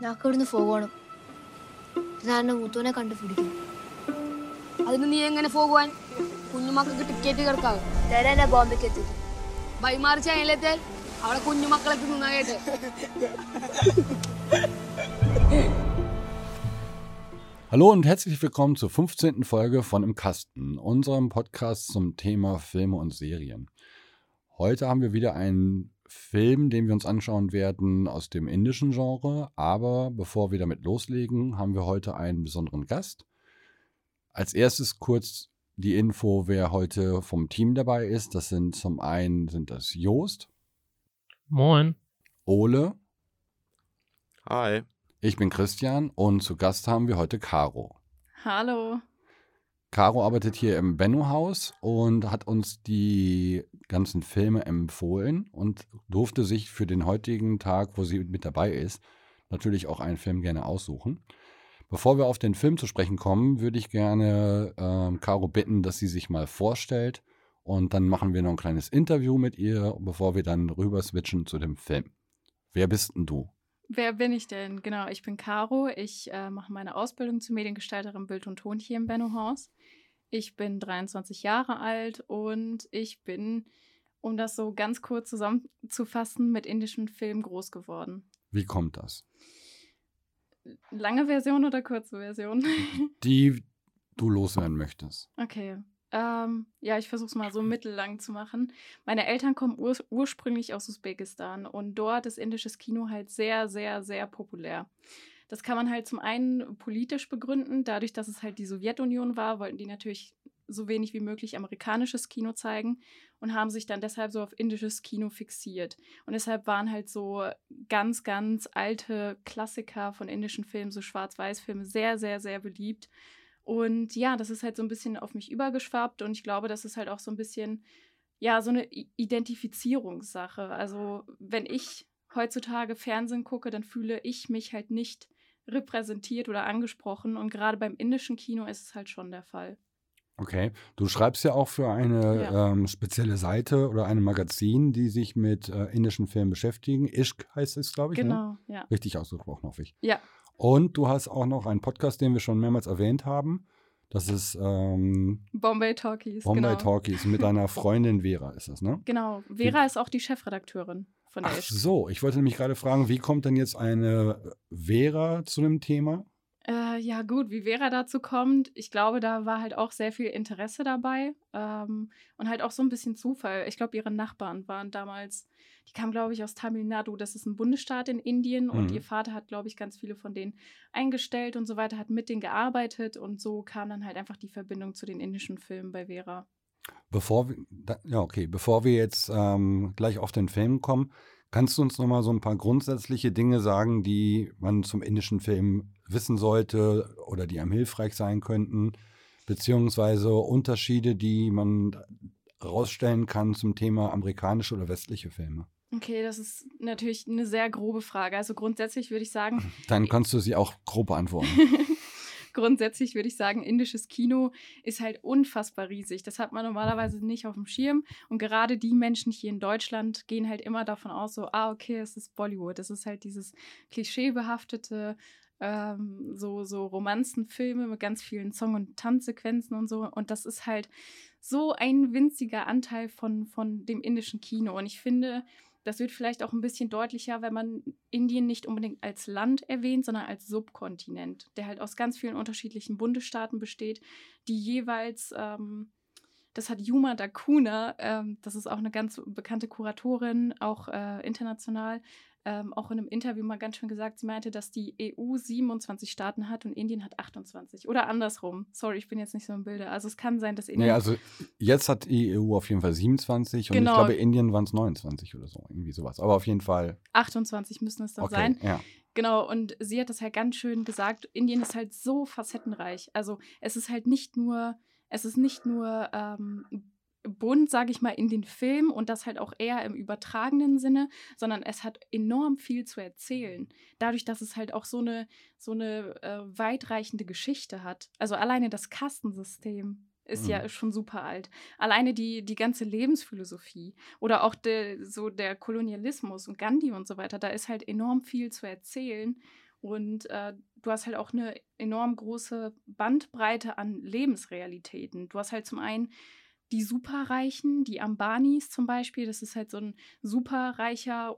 ഞങ്ങൾക്ക് ഇവിടുന്ന് പോകണം ഞാൻ എൻ്റെ മുത്തുവിനെ കണ്ടുപിടിക്കും അതിന് നീ എങ്ങനെ പോകുവാൻ കുഞ്ഞുമക്കൾക്ക് ടിക്കറ്റ് കിടക്കാവും ഞാൻ എന്നെ ബോംബെക്ക് എത്തിക്കും ബൈമാറി ചൈനയിലെത്തിയാൽ അവിടെ കുഞ്ഞുമക്കളെ തിന്നാ കേട്ട് Hallo und herzlich willkommen zur 15. Folge von Im Kasten, unserem Podcast zum Thema Filme und Serien. Heute haben wir wieder einen Film, den wir uns anschauen werden aus dem indischen Genre. Aber bevor wir damit loslegen, haben wir heute einen besonderen Gast. Als erstes kurz die Info, wer heute vom Team dabei ist. Das sind zum einen sind das Joost, Moin. Ole, Hi. ich bin Christian und zu Gast haben wir heute Caro. Hallo. Caro arbeitet hier im Benno-Haus und hat uns die ganzen Filme empfohlen und durfte sich für den heutigen Tag, wo sie mit dabei ist, natürlich auch einen Film gerne aussuchen. Bevor wir auf den Film zu sprechen kommen, würde ich gerne ähm, Caro bitten, dass sie sich mal vorstellt und dann machen wir noch ein kleines Interview mit ihr, bevor wir dann rüber switchen zu dem Film. Wer bist denn du? Wer bin ich denn? Genau, ich bin Caro. Ich äh, mache meine Ausbildung zur Mediengestalterin Bild und Ton hier im Benno-Haus. Ich bin 23 Jahre alt und ich bin, um das so ganz kurz zusammenzufassen, mit indischen Filmen groß geworden. Wie kommt das? Lange Version oder kurze Version? Die du loswerden möchtest. Okay. Ähm, ja, ich versuche es mal so mittellang zu machen. Meine Eltern kommen ur ursprünglich aus Usbekistan und dort ist indisches Kino halt sehr, sehr, sehr populär. Das kann man halt zum einen politisch begründen. Dadurch, dass es halt die Sowjetunion war, wollten die natürlich so wenig wie möglich amerikanisches Kino zeigen und haben sich dann deshalb so auf indisches Kino fixiert. Und deshalb waren halt so ganz, ganz alte Klassiker von indischen Filmen, so Schwarz-Weiß-Filme, sehr, sehr, sehr beliebt. Und ja, das ist halt so ein bisschen auf mich übergeschwappt und ich glaube, das ist halt auch so ein bisschen, ja, so eine Identifizierungssache. Also, wenn ich heutzutage Fernsehen gucke, dann fühle ich mich halt nicht repräsentiert oder angesprochen und gerade beim indischen Kino ist es halt schon der Fall. Okay, du schreibst ja auch für eine Ja. ähm, spezielle Seite oder ein Magazin, die sich mit äh, indischen Filmen beschäftigen. Ishq heißt es, glaube ich. Ne? Genau, ja. Richtig ausgesprochen, hoffe ich. Ja, Und du hast auch noch einen Podcast, den wir schon mehrmals erwähnt haben. Das ist ähm, Bombay Talkies. Bombay genau. Talkies mit deiner Freundin Vera, ist das, ne? Genau. Vera ist auch die Chefredakteurin von der Ach Isch. so, ich wollte nämlich gerade fragen, wie kommt denn jetzt eine Vera zu dem Thema? Äh, ja, gut, wie Vera dazu kommt, ich glaube, da war halt auch sehr viel Interesse dabei ähm, und halt auch so ein bisschen Zufall. Ich glaube, ihre Nachbarn waren damals, die kamen, glaube ich, aus Tamil Nadu, das ist ein Bundesstaat in Indien und Mhm. ihr Vater hat, glaube ich, ganz viele von denen eingestellt und so weiter, hat mit denen gearbeitet und so kam dann halt einfach die Verbindung zu den indischen Filmen bei Vera. Bevor wir, ja, okay, bevor wir jetzt ähm, gleich auf den Film kommen, kannst du uns noch mal so ein paar grundsätzliche Dinge sagen, die man zum indischen Film wissen sollte oder die einem hilfreich sein könnten, beziehungsweise Unterschiede, die man rausstellen kann zum Thema amerikanische oder westliche Filme? Okay, das ist natürlich eine sehr grobe Frage. Also grundsätzlich würde ich sagen, Dann kannst du sie auch grob beantworten. Grundsätzlich würde ich sagen, indisches Kino ist halt unfassbar riesig. Das hat man normalerweise nicht auf dem Schirm. Und gerade die Menschen hier in Deutschland gehen halt immer davon aus, so, ah, okay, es ist Bollywood. Es ist halt dieses klischeebehaftete, ähm, so, so Romanzenfilme mit ganz vielen Song- und Tanzsequenzen und so. Und das ist halt so ein winziger Anteil von, von dem indischen Kino. Und ich finde, das wird vielleicht auch ein bisschen deutlicher, wenn man Indien nicht unbedingt als Land erwähnt, sondern als Subkontinent, der halt aus ganz vielen unterschiedlichen Bundesstaaten besteht, die jeweils, ähm, das hat Yuma Dakuna, ähm, das ist auch eine ganz bekannte Kuratorin, auch äh, international, ähm, auch in einem Interview mal ganz schön gesagt, sie meinte, dass die EU 27 Staaten hat und Indien hat 28. Oder andersrum. Sorry, ich bin jetzt nicht so im Bilde. Also es kann sein, dass Indien. nee, also jetzt hat die EU auf jeden Fall 27 und Genau. ich glaube, Indien waren es 29 oder so, irgendwie sowas. Aber auf jeden Fall, 28 müssen es dann okay, sein. ja. Genau, und sie hat das halt ganz schön gesagt. Indien ist halt so facettenreich. Also es ist halt nicht nur, es ist nicht nur ähm, bunt, sage ich mal, in den Filmen und das halt auch eher im übertragenen Sinne, sondern es hat enorm viel zu erzählen. Dadurch, dass es halt auch so eine, so eine äh, weitreichende Geschichte hat. Also alleine das Kastensystem ist ja Mhm. schon super alt. Alleine die, die ganze Lebensphilosophie oder auch der, so der Kolonialismus und Gandhi und so weiter, da ist halt enorm viel zu erzählen. Und äh, du hast halt auch eine enorm große Bandbreite an Lebensrealitäten. Du hast halt zum einen die Superreichen, die Ambanis zum Beispiel. Das ist halt so ein superreicher,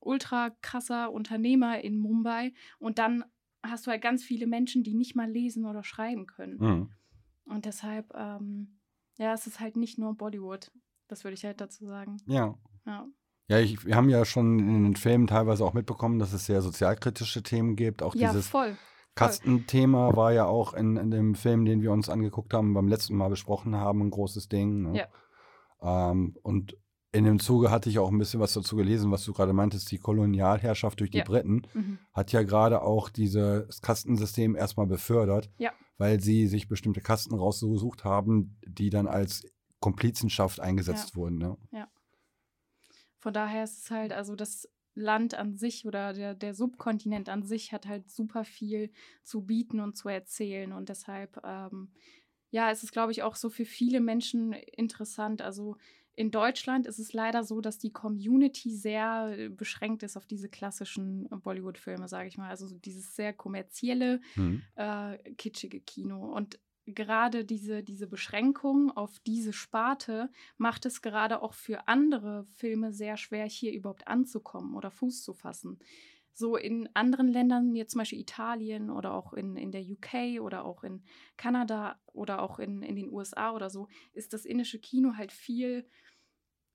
ultra krasser Unternehmer in Mumbai. Und dann hast du halt ganz viele Menschen, die nicht mal lesen oder schreiben können. Mhm. Und deshalb, ähm, ja, es ist halt nicht nur Bollywood. Das würde ich halt dazu sagen. Ja. Ja. Ja, ich, wir haben ja schon in den Filmen teilweise auch mitbekommen, dass es sehr sozialkritische Themen gibt. Auch Ja, dieses voll. Kastenthema war ja auch in, in dem Film, den wir uns angeguckt haben, beim letzten Mal besprochen haben, ein großes Ding. Ne? Ähm, und in dem Zuge hatte ich auch ein bisschen was dazu gelesen, was du gerade meintest, die Kolonialherrschaft durch die Ja. Briten Mhm. hat ja gerade auch dieses Kastensystem erstmal befördert, Ja. weil sie sich bestimmte Kasten rausgesucht haben, die dann als Komplizenschaft eingesetzt wurden. Ne? Von daher ist es halt, also das Land an sich oder der, der Subkontinent an sich hat halt super viel zu bieten und zu erzählen. Und deshalb, ähm, ja, es ist, glaube ich, auch so für viele Menschen interessant. Also in Deutschland ist es leider so, dass die Community sehr äh, beschränkt ist auf diese klassischen Bollywood-Filme, sage ich mal. Also so dieses sehr kommerzielle, Hm. äh, kitschige Kino. Und gerade diese, diese Beschränkung auf diese Sparte macht es gerade auch für andere Filme sehr schwer, hier überhaupt anzukommen oder Fuß zu fassen. So in anderen Ländern, jetzt zum Beispiel Italien oder auch in, in der UK oder auch in Kanada oder auch in, in den USA oder so, ist das indische Kino halt viel,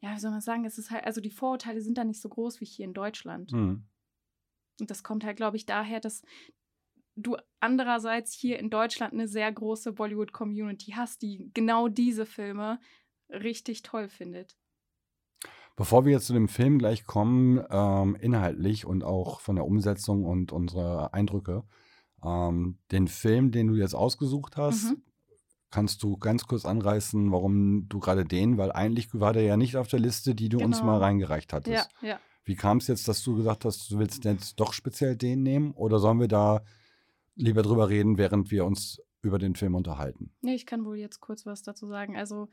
ja, wie soll man sagen, es ist halt, also die Vorurteile sind da nicht so groß wie hier in Deutschland. Hm. Und das kommt halt, glaube ich, daher, dass du andererseits hier in Deutschland eine sehr große Bollywood-Community hast, die genau diese Filme richtig toll findet. Bevor wir jetzt zu dem Film gleich kommen, ähm, inhaltlich und auch von der Umsetzung und unsere Eindrücke, ähm, den Film, den du jetzt ausgesucht hast, Mhm. kannst du ganz kurz anreißen, warum du gerade den, weil eigentlich war der ja nicht auf der Liste, die du uns Genau. mal reingereicht hattest. Ja, ja. Wie kam es jetzt, dass du gesagt hast, du willst jetzt doch speziell den nehmen oder sollen wir da lieber drüber reden, während wir uns über den Film unterhalten? Nee, ich kann wohl jetzt kurz was dazu sagen. Also,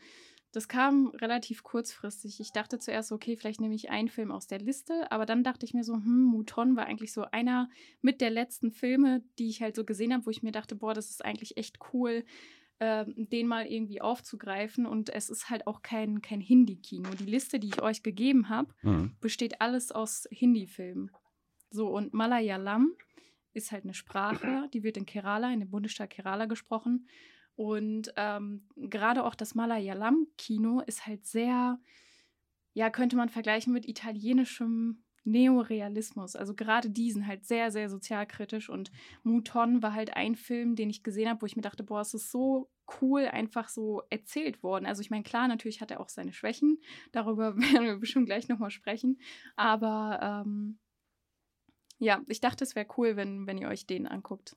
das kam relativ kurzfristig. Ich dachte zuerst, okay, vielleicht nehme ich einen Film aus der Liste, aber dann dachte ich mir so, hm, Mouton war eigentlich so einer mit der letzten Filme, die ich halt so gesehen habe, wo ich mir dachte, boah, das ist eigentlich echt cool, ähm, den mal irgendwie aufzugreifen. Und es ist halt auch kein, kein Hindi-Kino. Die Liste, die ich euch gegeben habe, Mhm. besteht alles aus Hindi-Filmen. So, und Malayalam ist halt eine Sprache, die wird in Kerala, in dem Bundesstaat Kerala gesprochen. Und ähm, gerade auch das Malayalam-Kino ist halt sehr, ja, könnte man vergleichen mit italienischem Neorealismus. Also gerade diesen halt sehr, sehr sozialkritisch. Und Mouton war halt ein Film, den ich gesehen habe, wo ich mir dachte, boah, es ist so cool einfach so erzählt worden. Also ich meine, klar, natürlich hat er auch seine Schwächen. Darüber werden wir bestimmt gleich nochmal sprechen. Aber ähm, ja, ich dachte, es wäre cool, wenn, wenn ihr euch den anguckt.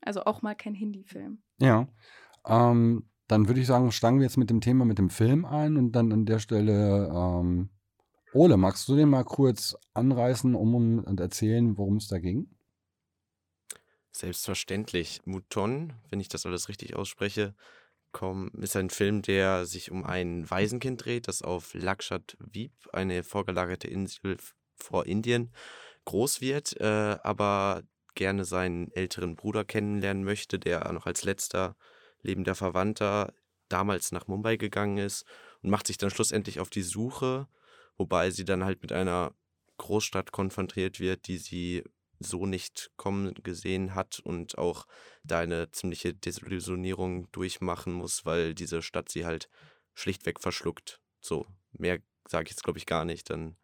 Also auch mal kein Hindi-Film. Ja. Ähm, dann würde ich sagen, steigen wir jetzt mit dem Thema mit dem Film ein und dann an der Stelle, ähm, Ole, magst du den mal kurz anreißen um, um, und erzählen, worum es da ging? Selbstverständlich. Mouton, wenn ich das alles richtig ausspreche, komm, ist ein Film, der sich um ein Waisenkind dreht, das auf Lakshadweep, eine vorgelagerte Insel vor Indien, groß wird, äh, aber gerne seinen älteren Bruder kennenlernen möchte, der noch als letzter lebender Verwandter damals nach Mumbai gegangen ist und macht sich dann schlussendlich auf die Suche, wobei sie dann halt mit einer Großstadt konfrontiert wird, die sie so nicht kommen gesehen hat und auch da eine ziemliche Desillusionierung durchmachen muss, weil diese Stadt sie halt schlichtweg verschluckt. So, mehr sage ich jetzt, glaube ich, gar nicht, dann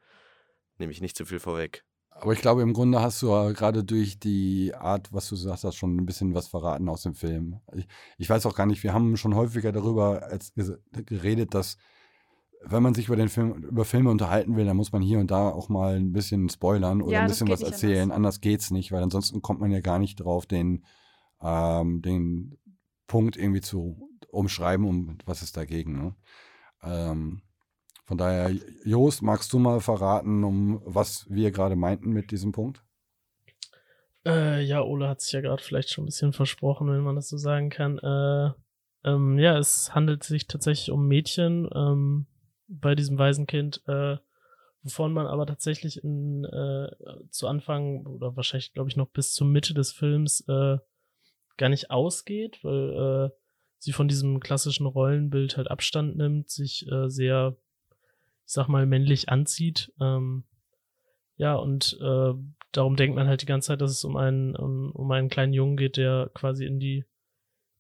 nehme ich nicht zu viel vorweg. Aber ich glaube, im Grunde hast du ja gerade durch die Art, was du gesagt hast, schon ein bisschen was verraten aus dem Film. Ich, ich weiß auch gar nicht, wir haben schon häufiger darüber geredet, dass wenn man sich über den Film, über Filme unterhalten will, dann muss man hier und da auch mal ein bisschen spoilern oder Ja, ein bisschen was erzählen. anders. Anders geht's nicht, weil ansonsten kommt man ja gar nicht drauf, den, ähm, den Punkt irgendwie zu umschreiben, um was ist dagegen. Ne? Ähm, von daher, Jost, magst du mal verraten, um was wir gerade meinten mit diesem Punkt? Äh, ja, Ole hat sich ja gerade vielleicht schon ein bisschen versprochen, wenn man das so sagen kann. Äh, ähm, ja, es handelt sich tatsächlich um Mädchen ähm, bei diesem Waisenkind, äh, wovon man aber tatsächlich in, äh, zu Anfang oder wahrscheinlich, glaube ich, noch bis zur Mitte des Films äh, gar nicht ausgeht, weil äh, sie von diesem klassischen Rollenbild halt Abstand nimmt, sich sehr, ich sag mal, männlich anzieht. Ähm, ja, und äh, darum denkt man halt die ganze Zeit, dass es um einen, um, um einen kleinen Jungen geht, der quasi in die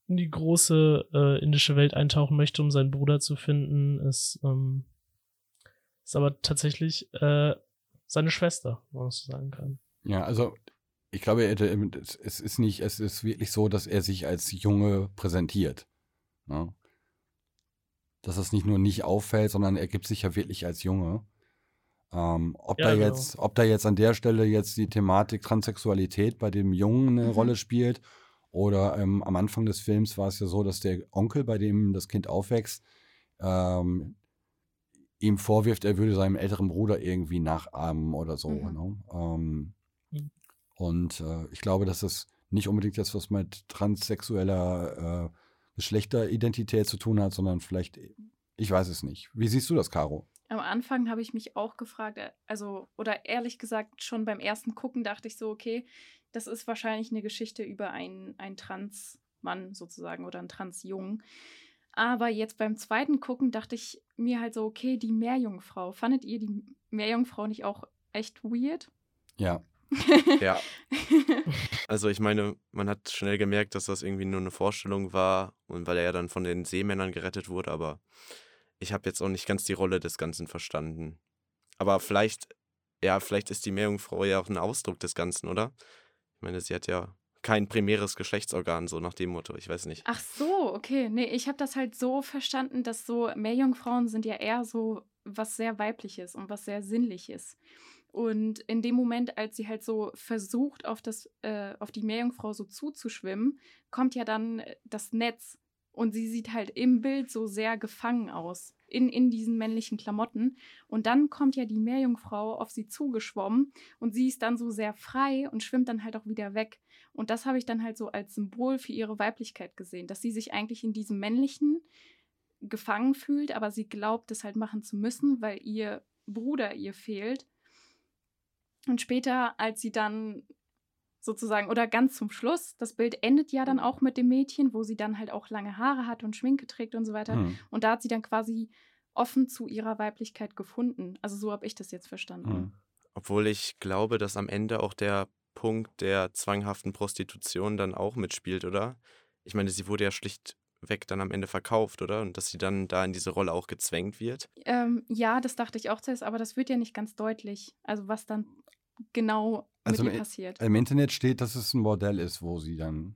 in die große äh, indische Welt eintauchen möchte, um seinen Bruder zu finden, ist, ähm, ist aber tatsächlich äh, seine Schwester, wenn man so sagen kann. Ja, also ich glaube, es ist nicht, es ist wirklich so, dass er sich als Junge präsentiert. Ne? Dass es nicht nur nicht auffällt, sondern er gibt sich ja wirklich als Junge. Ähm, ob, Ja, da genau. jetzt, ob da jetzt an der Stelle jetzt die Thematik Transsexualität bei dem Jungen eine Mhm. Rolle spielt oder ähm, am Anfang des Films war es ja so, dass der Onkel, bei dem das Kind aufwächst, ähm, ihm vorwirft, er würde seinem älteren Bruder irgendwie nachahmen oder so. Mhm. Ne? Ähm, Mhm. und äh, ich glaube, dass es nicht unbedingt jetzt was mit transsexueller äh, Geschlechteridentität zu tun hat, sondern vielleicht, ich weiß es nicht. Wie siehst du das, Caro? Am Anfang habe ich mich auch gefragt, äh, also, oder ehrlich gesagt, schon beim ersten Gucken dachte ich so, okay, das ist wahrscheinlich eine Geschichte über einen, einen Trans-Mann sozusagen oder einen Trans-Jungen. Aber jetzt beim zweiten Gucken dachte ich mir halt so, okay, die Meerjungfrau. Fandet ihr die Meerjungfrau nicht auch echt weird? Ja, Ja, also ich meine, man hat schnell gemerkt, dass das irgendwie nur eine Vorstellung war und weil er ja dann von den Seemännern gerettet wurde, aber ich habe jetzt auch nicht ganz die Rolle des Ganzen verstanden. Aber vielleicht, ja, vielleicht ist die Meerjungfrau ja auch ein Ausdruck des Ganzen, oder? Ich meine, sie hat ja kein primäres Geschlechtsorgan, so nach dem Motto, ich weiß nicht. Ach so, okay. Nee, ich habe das halt so verstanden, dass so Meerjungfrauen sind ja eher so was sehr weibliches und was sehr sinnliches. Und in dem Moment, als sie halt so versucht, auf, das, äh, auf die Meerjungfrau so zuzuschwimmen, kommt ja dann äh, das Netz. Und sie sieht halt im Bild so sehr gefangen aus, in, in diesen männlichen Klamotten. Und dann kommt ja die Meerjungfrau auf sie zugeschwommen und sie ist dann so sehr frei und schwimmt dann halt auch wieder weg. Und das habe ich dann halt so als Symbol für ihre Weiblichkeit gesehen, dass sie sich eigentlich in diesem männlichen gefangen fühlt, aber sie glaubt, es halt machen zu müssen, weil ihr Bruder ihr fehlt. Und später, als sie dann sozusagen, oder ganz zum Schluss, das Bild endet ja dann auch mit dem Mädchen, wo sie dann halt auch lange Haare hat und Schminke trägt und so weiter. Hm. Und da hat sie dann quasi offen zu ihrer Weiblichkeit gefunden. Also so habe ich das jetzt verstanden. Hm. Obwohl ich glaube, dass am Ende auch der Punkt der zwanghaften Prostitution dann auch mitspielt, oder? Ich meine, sie wurde ja schlichtweg dann am Ende verkauft, oder? Und dass sie dann da in diese Rolle auch gezwängt wird. Ähm, ja, das dachte ich auch zuerst, aber das wird ja nicht ganz deutlich. Also was dann genau Also mit im- ihr passiert. Im Internet steht, dass es ein Bordell ist, wo sie dann,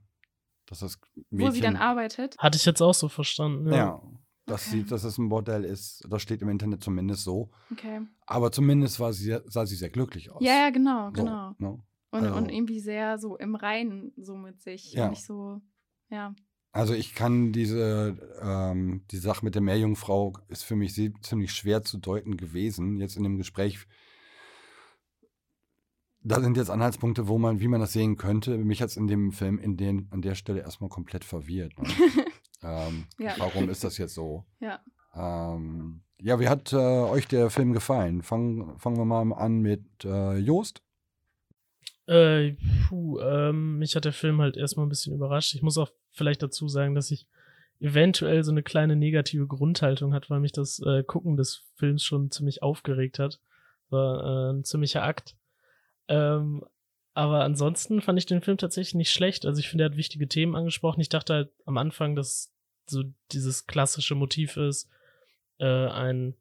dass das Mädchen, Wo sie dann arbeitet. Hatte ich jetzt auch so verstanden. ja, dass, Okay. sie, dass es ein Bordell ist. Das steht im Internet zumindest so. Okay. Aber zumindest war sie, sehr- sah sie sehr glücklich aus. Ja, ja, genau, So, genau. ne? Und, und also- irgendwie sehr so im Reinen so mit sich. Ja. Und nicht so, ja. Also ich kann diese, ähm, die Sache mit der Meerjungfrau ist für mich sie- ziemlich schwer zu deuten gewesen. Jetzt in dem Gespräch, da sind jetzt Anhaltspunkte, wo man, wie man das sehen könnte. Mich hat es in dem Film in den, an der Stelle erstmal komplett verwirrt. Ne? ähm, Ja. Warum ist das jetzt so? Ja. Ähm, ja, wie hat äh, euch der Film gefallen? Fangen, fangen wir mal an mit äh, Joost. Äh, puh, ähm, mich hat der Film halt erstmal ein bisschen überrascht. Ich muss auch vielleicht dazu sagen, dass ich eventuell so eine kleine negative Grundhaltung hat, weil mich das äh, Gucken des Films schon ziemlich aufgeregt hat. War äh, ein ziemlicher Akt. Ähm, aber ansonsten fand ich den Film tatsächlich nicht schlecht. Also ich finde, er hat wichtige Themen angesprochen. Ich dachte halt am Anfang, dass so dieses klassische Motiv ist, äh, ein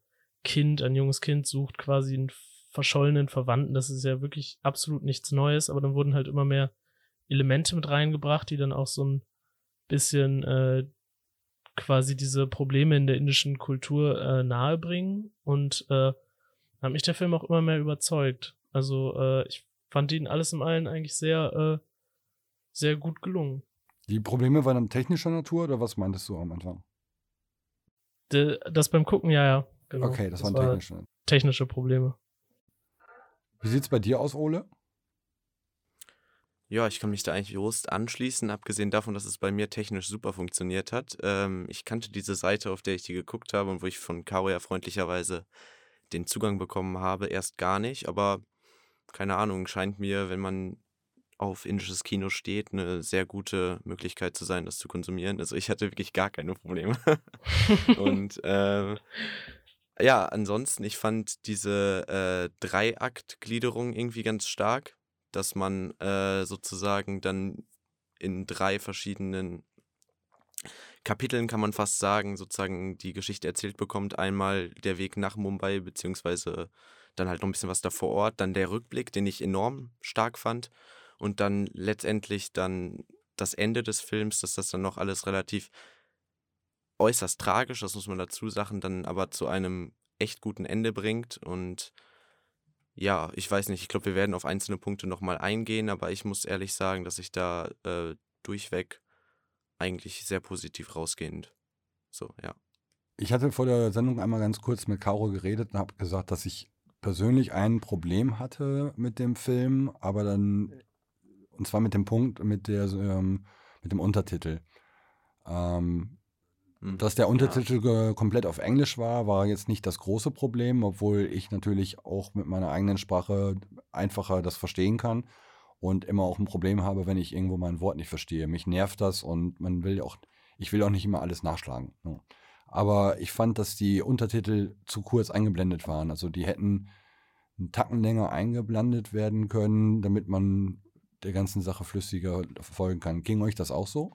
Kind, ein junges Kind sucht quasi einen verschollenen Verwandten. Das ist ja wirklich absolut nichts Neues, aber dann wurden halt immer mehr Elemente mit reingebracht, die dann auch so ein bisschen äh, quasi diese Probleme in der indischen Kultur äh, nahebringen. Und äh, hat mich der Film auch immer mehr überzeugt. Also äh, ich fand ihn alles in allem eigentlich sehr, äh, sehr gut gelungen. Die Probleme waren dann technischer Natur oder was meintest du am Anfang? De, das beim Gucken, ja, ja. Genau. Okay, das, waren war technische. technische Probleme. Wie sieht es bei dir aus, Ole? Ja, ich kann mich da eigentlich Jost anschließen, abgesehen davon, dass es bei mir technisch super funktioniert hat. Ähm, ich kannte diese Seite, auf der ich die geguckt habe und wo ich von Caro ja freundlicherweise den Zugang bekommen habe, erst gar nicht. Aber keine Ahnung, scheint mir, wenn man auf indisches Kino steht, eine sehr gute Möglichkeit zu sein, das zu konsumieren. Also ich hatte wirklich gar keine Probleme. und äh, ja, ansonsten, ich fand diese äh, Dreiakt-Gliederung irgendwie ganz stark, dass man äh, sozusagen dann in drei verschiedenen Kapiteln kann man fast sagen, sozusagen die Geschichte erzählt bekommt. Einmal der Weg nach Mumbai, beziehungsweise dann halt noch ein bisschen was da vor Ort. Dann der Rückblick, den ich enorm stark fand. Und dann letztendlich dann das Ende des Films, dass das dann noch alles relativ äußerst tragisch, das muss man dazu sagen, dann aber zu einem echt guten Ende bringt. Und ja, ich weiß nicht, ich glaube, wir werden auf einzelne Punkte nochmal eingehen, aber ich muss ehrlich sagen, dass ich da äh, durchweg eigentlich sehr positiv rausgehend. So, ja. Ich hatte vor der Sendung einmal ganz kurz mit Caro geredet und habe gesagt, dass ich persönlich ein Problem hatte mit dem Film, aber dann, und zwar mit dem Punkt, mit der, ähm, mit dem Untertitel. Ähm, Hm. dass der Untertitel ge- komplett auf Englisch war, war jetzt nicht das große Problem, obwohl ich natürlich auch mit meiner eigenen Sprache einfacher das verstehen kann und immer auch ein Problem habe, wenn ich irgendwo mal ein Wort nicht verstehe. Mich nervt das und man will auch, ich will auch nicht immer alles nachschlagen. ne. Aber ich fand, dass die Untertitel zu kurz eingeblendet waren. Also die hätten einen Tacken länger eingeblendet werden können, damit man der ganzen Sache flüssiger folgen kann. Ging euch das auch so?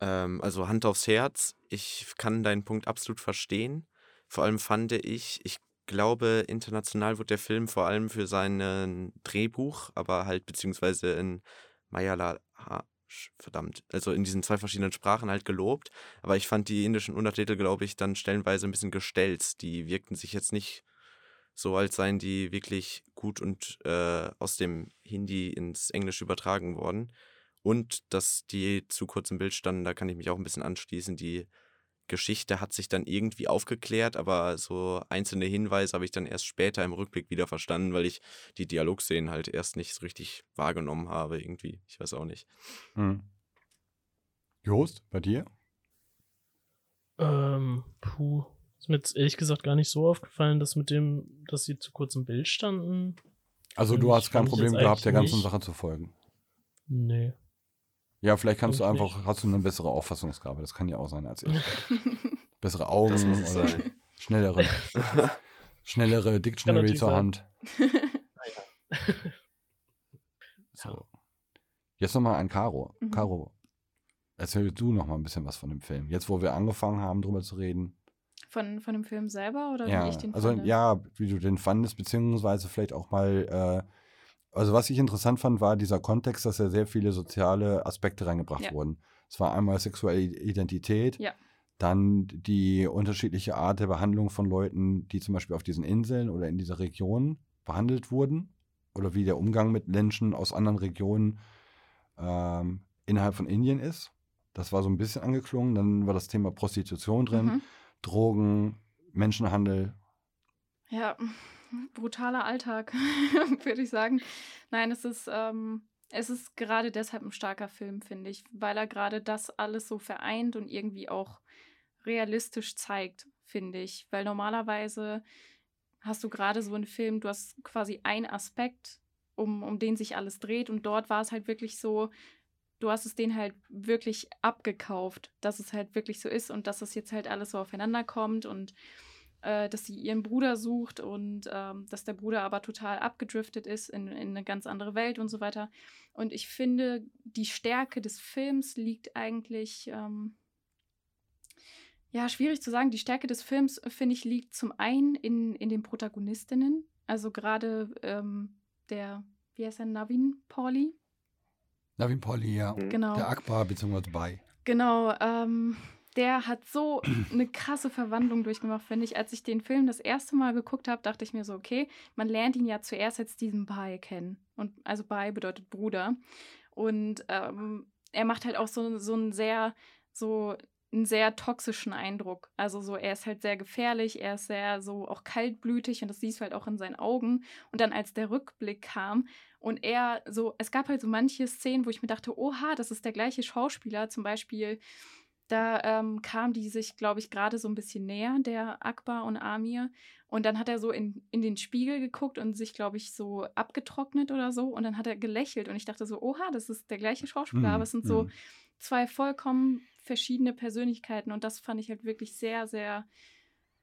Ähm, also Hand aufs Herz, ich kann deinen Punkt absolut verstehen. Vor allem fand ich, ich glaube, international wird der Film vor allem für sein Drehbuch, aber halt beziehungsweise in Mayala, verdammt, also in diesen zwei verschiedenen Sprachen halt gelobt. Aber ich fand die indischen Untertitel, glaube ich, dann stellenweise ein bisschen gestelzt. Die wirkten sich jetzt nicht so, als seien die wirklich gut und äh, aus dem Hindi ins Englische übertragen worden. Und dass die zu kurz im Bild standen, da kann ich mich auch ein bisschen anschließen. Die Geschichte hat sich dann irgendwie aufgeklärt, aber so einzelne Hinweise habe ich dann erst später im Rückblick wieder verstanden, weil ich die Dialogszenen halt erst nicht so richtig wahrgenommen habe, irgendwie. Ich weiß auch nicht. Hm. Jost, bei dir? Ähm, puh. Ist mir jetzt ehrlich gesagt gar nicht so aufgefallen, dass mit dem, dass sie zu kurz im Bild standen. Also du hast kein Problem gehabt, der ganzen nicht. Sache zu folgen. Nee. Ja, vielleicht kannst du einfach, hast du eine bessere Auffassungsgabe. Das kann ja auch sein als ich. Bessere Augen oder sein. schnellere, schnellere Dictionary zur sein. Hand. So. Jetzt nochmal an Caro. Mhm. Caro, erzähl du noch mal ein bisschen was von dem Film. Jetzt, wo wir angefangen haben, drüber zu reden. Von, von dem Film selber oder ja, wie ich den also fand? ja, wie du den fandest, beziehungsweise vielleicht auch mal, äh, also was ich interessant fand, war dieser Kontext, dass ja sehr viele soziale Aspekte reingebracht Ja. wurden. Es war einmal sexuelle Identität, Ja. dann die unterschiedliche Art der Behandlung von Leuten, die zum Beispiel auf diesen Inseln oder in dieser Region behandelt wurden, oder wie der Umgang mit Menschen aus anderen Regionen ähm, innerhalb von Indien ist. Das war so ein bisschen angeklungen. Dann war das Thema Prostitution drin. Mhm. Drogen, Menschenhandel. Ja, brutaler Alltag, würde ich sagen. Nein, es ist, ähm, es ist gerade deshalb ein starker Film, finde ich, weil er gerade das alles so vereint und irgendwie auch realistisch zeigt, finde ich. Weil normalerweise hast du gerade so einen Film, du hast quasi einen Aspekt, um, um den sich alles dreht. Und dort war es halt wirklich so, du hast es denen halt wirklich abgekauft, dass es halt wirklich so ist und dass es jetzt halt alles so aufeinander kommt und äh, dass sie ihren Bruder sucht und ähm, dass der Bruder aber total abgedriftet ist in, in eine ganz andere Welt und so weiter. Und ich finde, die Stärke des Films liegt eigentlich, ähm, ja, schwierig zu sagen. Die Stärke des Films, finde ich, liegt zum einen in, in den Protagonistinnen. Also gerade ähm, der, wie heißt er, Navin Pauli. Navin Polly, ja. Genau. Der Akbar bzw. Bai. Genau, ähm, der hat so eine krasse Verwandlung durchgemacht, finde ich. Als ich den Film das erste Mal geguckt habe, dachte ich mir so, okay, man lernt ihn ja zuerst als diesen Bai kennen. Und also Bai bedeutet Bruder. Und ähm, er macht halt auch so, so einen sehr, so einen sehr toxischen Eindruck. Also so, er ist halt sehr gefährlich, er ist sehr so auch kaltblütig und das siehst du halt auch in seinen Augen. Und dann als der Rückblick kam und er so, es gab halt so manche Szenen, wo ich mir dachte, oha, das ist der gleiche Schauspieler, zum Beispiel Da ähm, kam die sich, glaube ich, gerade so ein bisschen näher, der Akbar und Amir. Und dann hat er so in, in den Spiegel geguckt und sich, glaube ich, so abgetrocknet oder so. Und dann hat er gelächelt. Und ich dachte so, oha, das ist der gleiche Schauspieler. Mhm, Aber es sind so mhm. zwei vollkommen verschiedene Persönlichkeiten. Und das fand ich halt wirklich sehr, sehr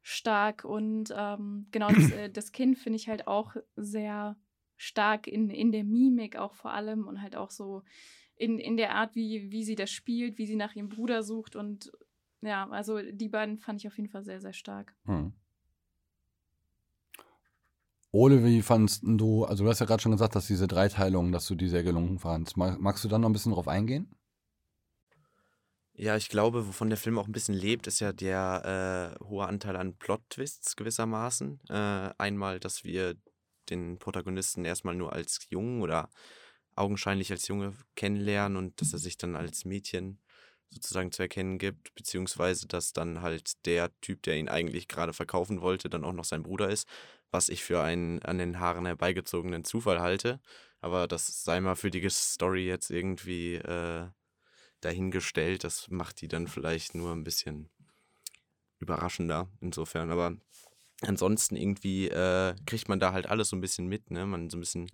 stark. Und ähm, genau, das, äh, das Kind finde ich halt auch sehr stark in, in der Mimik auch vor allem und halt auch so in, in der Art, wie, wie sie das spielt, wie sie nach ihrem Bruder sucht. Und ja, also die beiden fand ich auf jeden Fall sehr, sehr stark. Hm. Ole, wie fandst du, also du hast ja gerade schon gesagt, dass diese Dreiteilung, dass du die sehr gelungen fandst. Mag, magst du da noch ein bisschen drauf eingehen? Ja, ich glaube, wovon der Film auch ein bisschen lebt, ist ja der äh, hohe Anteil an Plot-Twists gewissermaßen. Äh, einmal, dass wir den Protagonisten erstmal nur als Jungen oder augenscheinlich als Junge kennenlernen und dass er sich dann als Mädchen sozusagen zu erkennen gibt, beziehungsweise dass dann halt der Typ, der ihn eigentlich gerade verkaufen wollte, dann auch noch sein Bruder ist, was ich für einen an den Haaren herbeigezogenen Zufall halte. Aber das sei mal für die Story jetzt irgendwie äh, dahingestellt. Das macht die dann vielleicht nur ein bisschen überraschender insofern. Aber ansonsten irgendwie äh, kriegt man da halt alles so ein bisschen mit, ne? Man so ein bisschen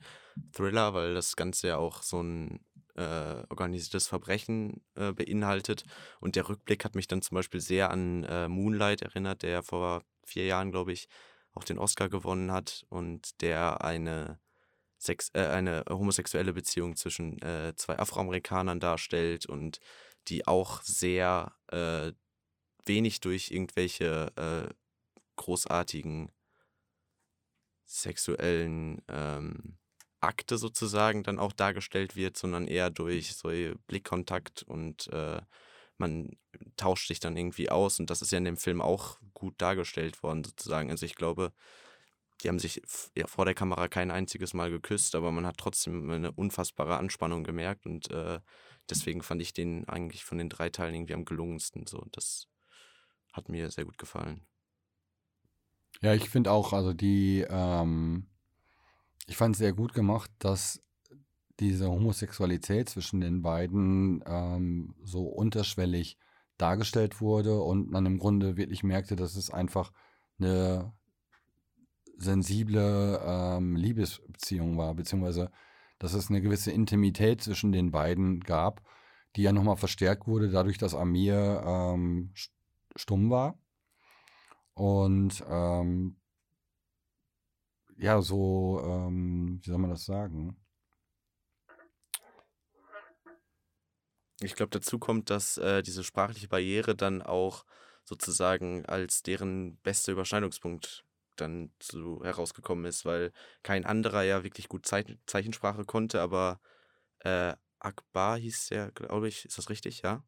Thriller, weil das Ganze ja auch so ein äh, organisiertes Verbrechen äh, beinhaltet. Und der Rückblick hat mich dann zum Beispiel sehr an äh, Moonlight erinnert, der vor vier Jahren, glaube ich, auch den Oscar gewonnen hat und der eine, Sex äh, eine homosexuelle Beziehung zwischen äh, zwei Afroamerikanern darstellt und die auch sehr wenig durch irgendwelche großartigen sexuellen ähm, Akte sozusagen dann auch dargestellt wird, sondern eher durch so Blickkontakt und äh, man tauscht sich dann irgendwie aus und das ist ja in dem Film auch gut dargestellt worden sozusagen. Also ich glaube, die haben sich ja, vor der Kamera kein einziges Mal geküsst, aber man hat trotzdem eine unfassbare Anspannung gemerkt und äh, deswegen fand ich den eigentlich von den drei Teilen irgendwie am gelungensten. So, das hat mir sehr gut gefallen. Ja, ich finde auch, also die, ähm, ich fand es sehr gut gemacht, dass diese Homosexualität zwischen den beiden ähm, so unterschwellig dargestellt wurde und man im Grunde wirklich merkte, dass es einfach eine sensible ähm, Liebesbeziehung war, beziehungsweise dass es eine gewisse Intimität zwischen den beiden gab, die ja nochmal verstärkt wurde, dadurch, dass Amir ähm, stumm war. Und ähm, ja, so, ähm, wie soll man das sagen? Ich glaube, dazu kommt, dass äh, diese sprachliche Barriere dann auch sozusagen als deren bester Überschneidungspunkt dann zu, herausgekommen ist, weil kein anderer ja wirklich gut Zeichen, Zeichensprache konnte, aber äh, Akbar hieß der, glaube ich, ist das richtig, ja?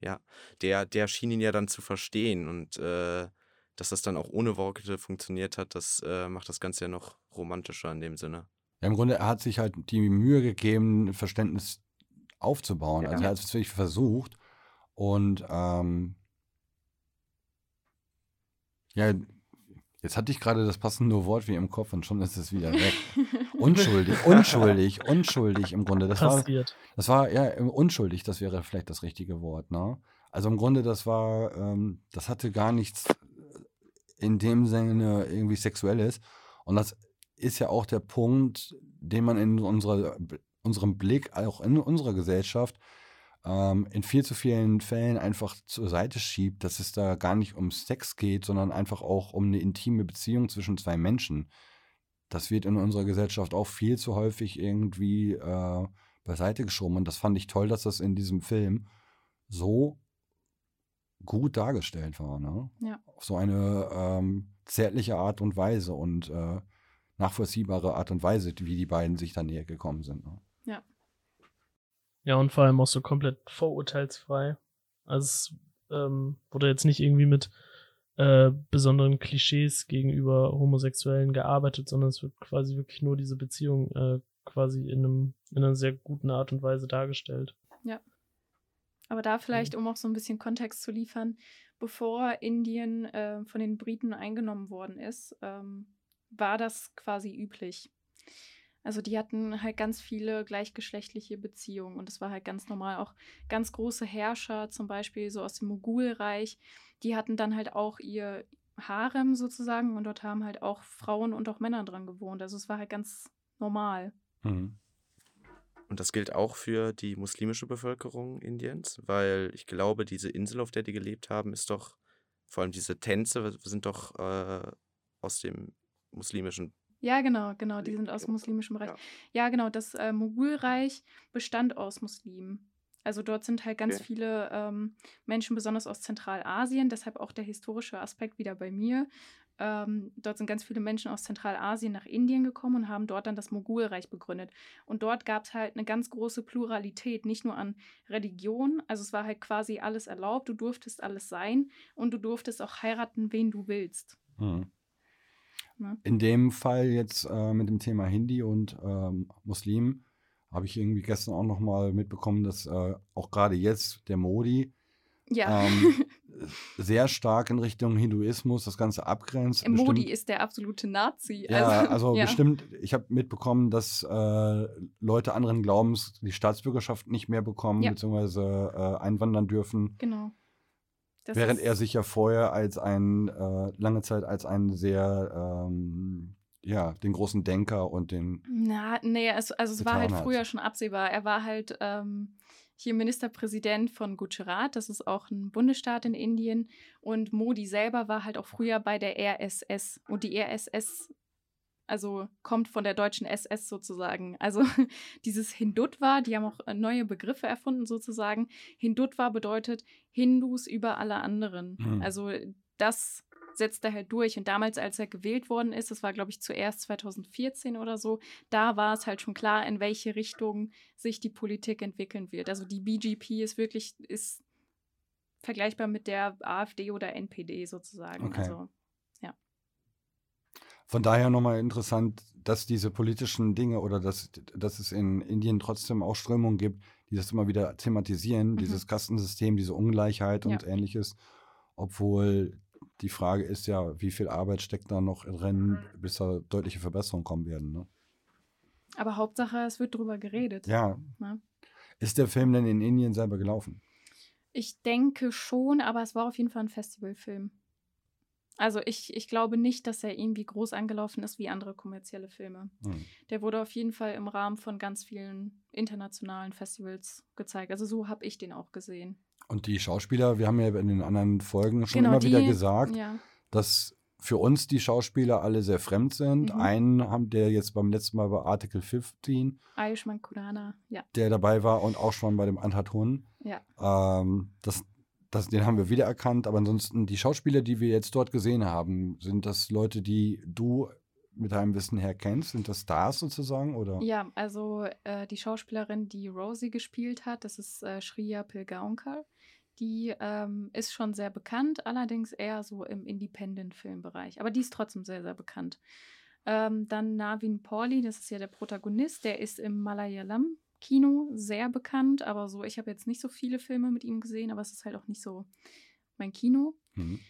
Ja, der, der schien ihn ja dann zu verstehen und äh, dass das dann auch ohne Worte funktioniert hat, das äh, macht das Ganze ja noch romantischer in dem Sinne. Ja, im Grunde, er hat sich halt die Mühe gegeben, Verständnis aufzubauen. Ja. Also er hat es wirklich versucht. Und ähm, ja, jetzt hatte ich gerade das passende Wort wie im Kopf und schon ist es wieder weg. unschuldig, unschuldig, unschuldig im Grunde. Das war, Passiert. das war ja unschuldig, das wäre vielleicht das richtige Wort, ne? Also im Grunde, das war, ähm, das hatte gar nichts in dem Sinne irgendwie Sexuelles. Und das ist ja auch der Punkt, den man in unserer, unserem Blick, auch in unserer Gesellschaft, ähm, in viel zu vielen Fällen einfach zur Seite schiebt, dass es da gar nicht um Sex geht, sondern einfach auch um eine intime Beziehung zwischen zwei Menschen. Das wird in unserer Gesellschaft auch viel zu häufig irgendwie äh, beiseite geschoben. Und das fand ich toll, dass das in diesem Film so gut dargestellt war. Ne? Ja. Auf so eine ähm, zärtliche Art und Weise und äh, nachvollziehbare Art und Weise, wie die beiden sich dann näher gekommen sind. Ne? Ja, und vor allem auch so komplett vorurteilsfrei. Also es ähm, wurde jetzt nicht irgendwie mit äh, besonderen Klischees gegenüber Homosexuellen gearbeitet, sondern es wird quasi wirklich nur diese Beziehung äh, quasi in, einem, in einer sehr guten Art und Weise dargestellt. Aber da vielleicht, um auch so ein bisschen Kontext zu liefern, bevor Indien äh, von den Briten eingenommen worden ist, ähm, war das quasi üblich. Also die hatten halt ganz viele gleichgeschlechtliche Beziehungen und das war halt ganz normal. Auch ganz große Herrscher, zum Beispiel so aus dem Mogulreich, die hatten dann halt auch ihr Harem sozusagen und dort haben halt auch Frauen und auch Männer dran gewohnt. Also es war halt ganz normal. Mhm. Und das gilt auch für die muslimische Bevölkerung Indiens, weil ich glaube, diese Insel, auf der die gelebt haben, ist doch, vor allem diese Tänze sind doch äh, aus dem muslimischen. Ja, genau, genau, die sind aus muslimischem Bereich. Ja. Ja, genau, das äh, Mogulreich bestand aus Muslimen. Also dort sind halt ganz Okay. viele ähm, Menschen, besonders aus Zentralasien, deshalb auch der historische Aspekt wieder bei mir. Ähm, dort sind ganz viele Menschen aus Zentralasien nach Indien gekommen und haben dort dann das Mogulreich begründet. Und dort gab es halt eine ganz große Pluralität, nicht nur an Religion, also es war halt quasi alles erlaubt, du durftest alles sein und du durftest auch heiraten, wen du willst. Mhm. Ne? In dem Fall jetzt äh, mit dem Thema Hindi und ähm, Muslim habe ich irgendwie gestern auch noch mal mitbekommen, dass äh, auch gerade jetzt der Modi Ja. ähm, sehr stark in Richtung Hinduismus das Ganze abgrenzt. Modi Bestimmt- ist der absolute Nazi. Ja, also ja. bestimmt, ich habe mitbekommen, dass äh, Leute anderen Glaubens die Staatsbürgerschaft nicht mehr bekommen, Ja. beziehungsweise äh, einwandern dürfen. Genau. Das Während er sich ja vorher als ein, äh, lange Zeit als ein sehr, ähm, ja, den großen Denker und den, Na, nee, es, also es war halt getan hat. früher schon absehbar. Er war halt ähm, hier Ministerpräsident von Gujarat, das ist auch ein Bundesstaat in Indien. Und Modi selber war halt auch früher bei der RSS. Und die RSS, also kommt von der deutschen SS sozusagen. Also dieses Hindutva, die haben auch äh, neue Begriffe erfunden sozusagen. Hindutva bedeutet Hindus über alle anderen. Hm. Also das setzt er halt durch. Und damals, als er gewählt worden ist, das war, glaube ich, zuerst 2014 oder so, da war es halt schon klar, in welche Richtung sich die Politik entwickeln wird. Also die BGP ist wirklich, ist vergleichbar mit der AfD oder NPD sozusagen. Okay. Also, Von daher nochmal interessant, dass diese politischen Dinge oder dass, dass es in Indien trotzdem auch Strömungen gibt, die das immer wieder thematisieren, Mhm. dieses Kastensystem, diese Ungleichheit und Ja. ähnliches. Obwohl die Frage ist ja, wie viel Arbeit steckt da noch drin, bis da deutliche Verbesserungen kommen werden. Ne? aber Hauptsache, es wird drüber geredet. Ja. Ne? Ist der Film denn in Indien selber gelaufen? Ich denke schon, aber es war auf jeden Fall ein Festivalfilm. Also ich, ich glaube nicht, dass er irgendwie groß angelaufen ist wie andere kommerzielle Filme. Hm. Der wurde auf jeden Fall im Rahmen von ganz vielen internationalen Festivals gezeigt. Also so habe ich den auch gesehen. Und die Schauspieler, wir haben ja in den anderen Folgen schon Genau, immer wieder die- gesagt, Ja, dass für uns die Schauspieler alle sehr fremd sind. Mhm. Einen haben der jetzt beim letzten Mal bei Article 15, Ayushmann Kurana, ja, der dabei war und auch schon bei dem Antatun. ja. Ähm, das, das, den haben wir wiedererkannt, aber ansonsten die Schauspieler, die wir jetzt dort gesehen haben, sind das Leute, die du mit deinem Wissen her kennst? Sind das Stars sozusagen? Oder? Ja, also äh, die Schauspielerin, die Rosie gespielt hat, das ist äh, Shriya Pilgaonkar. Die ähm, ist schon sehr bekannt, allerdings eher so im Independent-Filmbereich. Aber die ist trotzdem sehr, sehr bekannt. Ähm, dann Navin Pauli, das ist ja der Protagonist, der ist im Malayalam-Kino sehr bekannt, aber so, ich habe jetzt nicht so viele Filme mit ihm gesehen, aber es ist halt auch nicht so mein Kino. Mhm.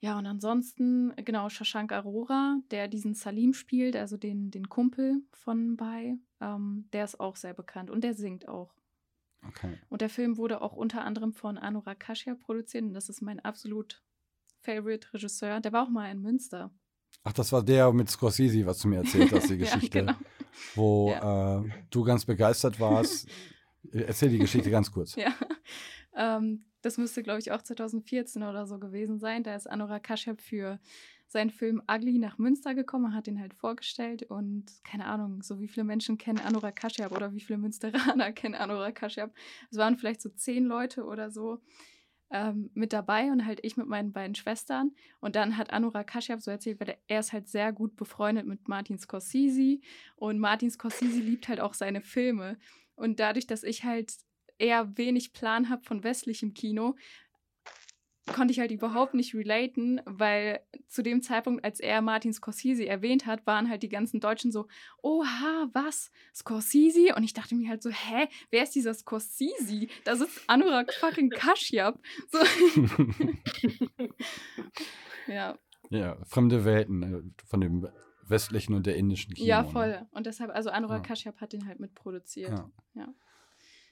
Ja, und ansonsten, genau, Shashank Arora, der diesen Salim spielt, also den, den Kumpel von Bai, ähm, der ist auch sehr bekannt und der singt auch. Okay. Und der Film wurde auch unter anderem von Anurag Kashyap produziert und das ist mein absolut favorite Regisseur. Der war auch mal in Münster. Ach, das war der mit Scorsese, was du mir erzählt hast, die Geschichte, ja, genau. wo Ja. äh, du ganz begeistert warst. Erzähl die Geschichte ganz kurz. Ja. Ähm, das müsste, glaube ich, auch 2014 oder so gewesen sein. Da ist Anurag Kashyap für seinen Film Ugly nach Münster gekommen, hat ihn halt vorgestellt und keine Ahnung, so wie viele Menschen kennen Anurag Kashyap oder wie viele Münsteraner kennen Anurag Kashyap. Es waren vielleicht so zehn Leute oder so ähm, mit dabei und halt ich mit meinen beiden Schwestern. Und dann hat Anurag Kashyap so erzählt, weil er ist halt sehr gut befreundet mit Martin Scorsese und Martin Scorsese liebt halt auch seine Filme. Und dadurch, dass ich halt eher wenig Plan habe von westlichem Kino, konnte ich halt überhaupt nicht relaten, weil zu dem Zeitpunkt, als er Martin Scorsese erwähnt hat, waren halt die ganzen Deutschen so, oha, was? Scorsese? Und ich dachte mir halt so, hä, wer ist dieser Scorsese? Da sitzt Anurag fucking Kashyap. So. ja, Ja, fremde Welten äh, von dem westlichen und der indischen Kino. ja, ne? voll. Und deshalb, also Anurag Ja. Kashyap hat den halt mitproduziert. Ja. Ja.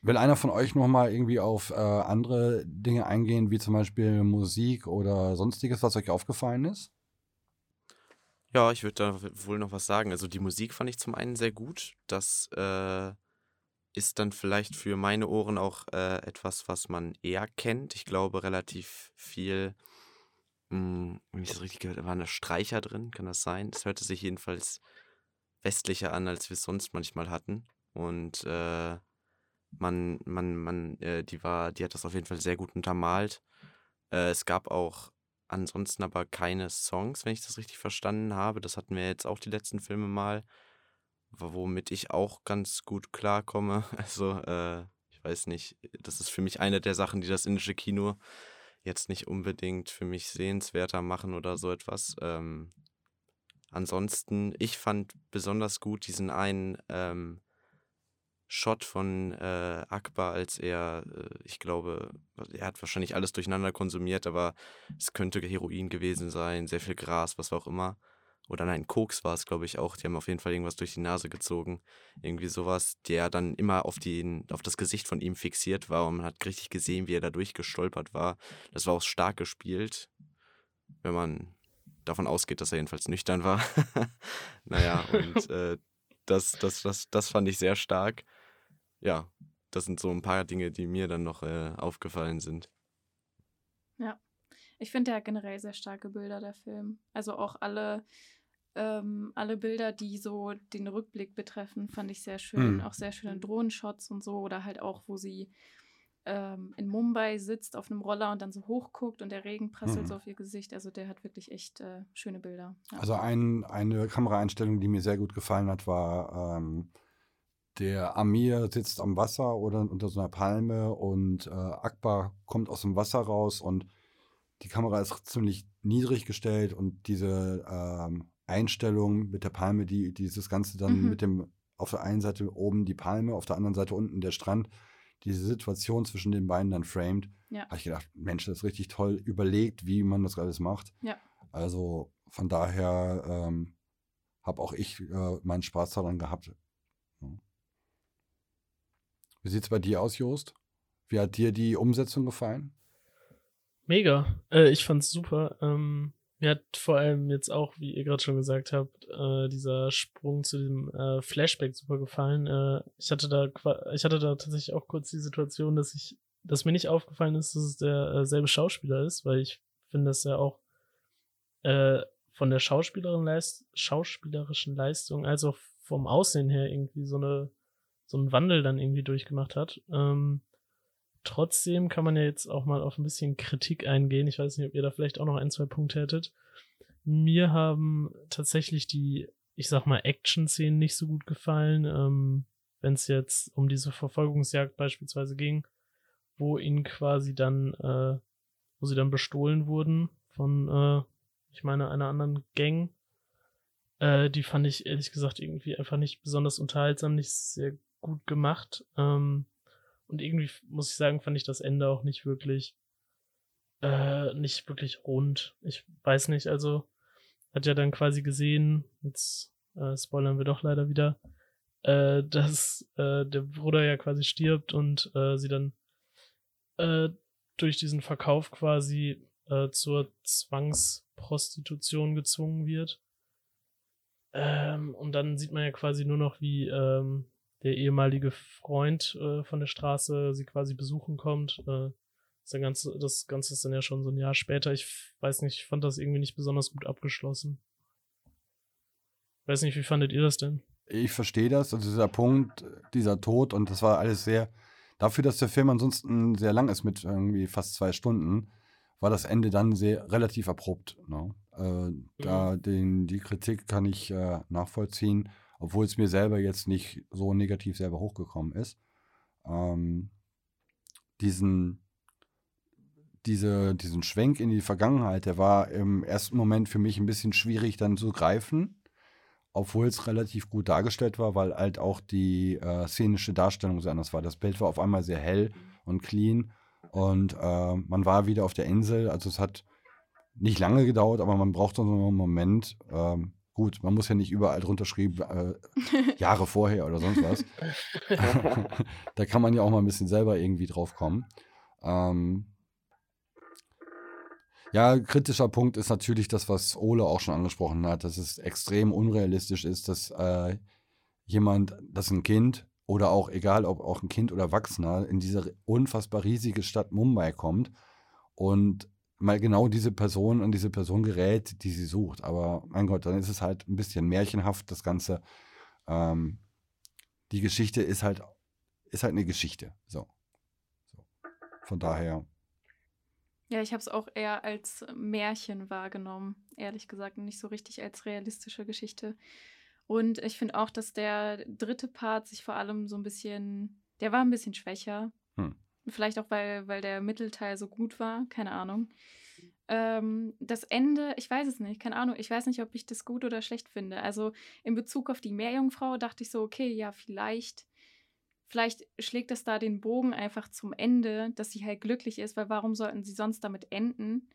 Will einer von euch noch mal irgendwie auf äh, andere Dinge eingehen, wie zum Beispiel Musik oder sonstiges, was euch aufgefallen ist? Ja, ich würde da wohl noch was sagen. Also die Musik fand ich zum einen sehr gut. Das äh, ist dann vielleicht für meine Ohren auch äh, etwas, was man eher kennt. Ich glaube, relativ viel, mh, wenn ich das richtig gehört habe, waren da Streicher drin, kann das sein? Es hörte sich jedenfalls westlicher an, als wir es sonst manchmal hatten. Und äh, man, man, man, äh, die war, die hat das auf jeden Fall sehr gut untermalt. Äh, es gab auch ansonsten aber keine Songs, wenn ich das richtig verstanden habe. Das hatten wir jetzt auch die letzten Filme mal, wo- womit ich auch ganz gut klarkomme. Also, äh, ich weiß nicht, das ist für mich eine der Sachen, die das indische Kino jetzt nicht unbedingt für mich sehenswerter machen oder so etwas. Ähm, ansonsten, ich fand besonders gut diesen einen ähm, Shot von äh, Akbar, als er, äh, ich glaube, er hat wahrscheinlich alles durcheinander konsumiert, aber es könnte Heroin gewesen sein, sehr viel Gras, was auch immer. Oder nein, Koks war es, glaube ich, auch. Die haben auf jeden Fall irgendwas durch die Nase gezogen. Irgendwie sowas, der dann immer auf, den, auf das Gesicht von ihm fixiert war und man hat richtig gesehen, wie er da durchgestolpert war. Das war auch stark gespielt, wenn man davon ausgeht, dass er jedenfalls nüchtern war. naja, und äh, das, das, das, das fand ich sehr stark. Ja, das sind so ein paar Dinge, die mir dann noch äh, aufgefallen sind. Ich finde, der hat generell sehr starke Bilder, der Film. Also auch alle, ähm, alle Bilder, die so den Rückblick betreffen, fand ich sehr schön. Mhm. Auch sehr schöne Drohnenshots und so. Oder halt auch, wo sie ähm, in Mumbai sitzt auf einem Roller und dann so hochguckt und der Regen prasselt Mhm. so auf ihr Gesicht. Also der hat wirklich echt äh, schöne Bilder. Ja. Also ein, eine Kameraeinstellung, die mir sehr gut gefallen hat, war ähm, der Amir sitzt am Wasser oder unter so einer Palme und äh, Akbar kommt aus dem Wasser raus und die Kamera ist ziemlich niedrig gestellt und diese ähm, Einstellung mit der Palme, die dieses Ganze dann Mhm. mit dem auf der einen Seite oben die Palme, auf der anderen Seite unten der Strand, diese Situation zwischen den beiden dann framed, Ja. habe ich gedacht, Mensch, das ist richtig toll überlegt, wie man das alles macht. Ja. Also von daher ähm, habe auch ich äh, meinen Spaß daran gehabt. Wie sieht es bei dir aus, Jost? Wie hat dir die Umsetzung gefallen? Mega. Äh, ich fand's super. Ähm, mir hat vor allem jetzt auch, wie ihr gerade schon gesagt habt, äh, dieser Sprung zu dem äh, Flashback super gefallen. Äh, ich hatte da, ich hatte da tatsächlich auch kurz die Situation, dass ich, dass mir nicht aufgefallen ist, dass es derselbe Schauspieler ist, weil ich finde, dass er auch äh, von der Schauspielerin Leist schauspielerischen Leistung als auch vom Aussehen her irgendwie so eine so einen Wandel dann irgendwie durchgemacht hat. Ähm, trotzdem kann man ja jetzt auch mal auf ein bisschen Kritik eingehen. Ich weiß nicht, ob ihr da vielleicht auch noch ein, zwei Punkte hättet. Mir haben tatsächlich die, ich sag mal, Action-Szenen nicht so gut gefallen, ähm, wenn es jetzt um diese Verfolgungsjagd beispielsweise ging, wo ihnen quasi dann, äh, wo sie dann bestohlen wurden von, äh, ich meine, einer anderen Gang. Äh, die fand ich ehrlich gesagt irgendwie einfach nicht besonders unterhaltsam, nicht sehr gut gemacht. Ähm, und irgendwie muss ich sagen, fand ich das Ende auch nicht wirklich, äh, nicht wirklich rund. Ich weiß nicht, also hat ja dann quasi gesehen, jetzt äh, spoilern wir doch leider wieder, äh, dass äh, der Bruder ja quasi stirbt und äh, sie dann äh, durch diesen Verkauf quasi äh, zur Zwangsprostitution gezwungen wird. Ähm, und dann sieht man ja quasi nur noch, wie ähm, der ehemalige Freund äh, von der Straße sie quasi besuchen kommt. Äh, das, Ganze, das Ganze ist dann ja schon so ein Jahr später. Ich weiß nicht, ich fand das irgendwie nicht besonders gut abgeschlossen. Weiß nicht, wie fandet ihr das denn? Ich verstehe das, also dieser Punkt, dieser Tod und das war alles sehr, dafür, dass der Film ansonsten sehr lang ist mit irgendwie fast zwei Stunden, war das Ende dann sehr relativ abrupt. Ne? Äh, da den, die Kritik kann ich äh, nachvollziehen, obwohl es mir selber jetzt nicht so negativ selber hochgekommen ist. Ähm, diesen, diese, diesen Schwenk in die Vergangenheit, der war im ersten Moment für mich ein bisschen schwierig dann zu greifen obwohl es relativ gut dargestellt war, weil halt auch die äh, szenische Darstellung so anders war. Das Bild war auf einmal sehr hell und clean und äh, man war wieder auf der Insel. Also es hat nicht lange gedauert, aber man brauchte so einen Moment, ähm, Gut, man muss ja nicht überall drunter schreiben, äh, Jahre vorher oder sonst was. da kann man ja auch mal ein bisschen selber irgendwie drauf kommen. Ähm, ja, kritischer Punkt ist natürlich das, was Ole auch schon angesprochen hat, dass es extrem unrealistisch ist, dass äh, jemand, dass ein Kind oder auch egal, ob auch ein Kind oder Erwachsener in diese unfassbar riesige Stadt Mumbai kommt und mal genau diese Person an diese Person gerät, die sie sucht. Aber mein Gott, dann ist es halt ein bisschen märchenhaft, das Ganze. Ähm, die Geschichte ist halt, ist halt eine Geschichte. So. so. Von daher. Ja, ich habe es auch eher als Märchen wahrgenommen, ehrlich gesagt, und nicht so richtig als realistische Geschichte. Und ich finde auch, dass der dritte Part sich vor allem so ein bisschen, der war ein bisschen schwächer. Hm. Vielleicht auch, weil, weil der Mittelteil so gut war, keine Ahnung. Ähm, das Ende, ich weiß es nicht, keine Ahnung. Ich weiß nicht, ob ich das gut oder schlecht finde. Also in Bezug auf die Meerjungfrau dachte ich so, okay, ja, vielleicht Vielleicht schlägt es da den Bogen einfach zum Ende, dass sie halt glücklich ist, weil warum sollten sie sonst damit enden?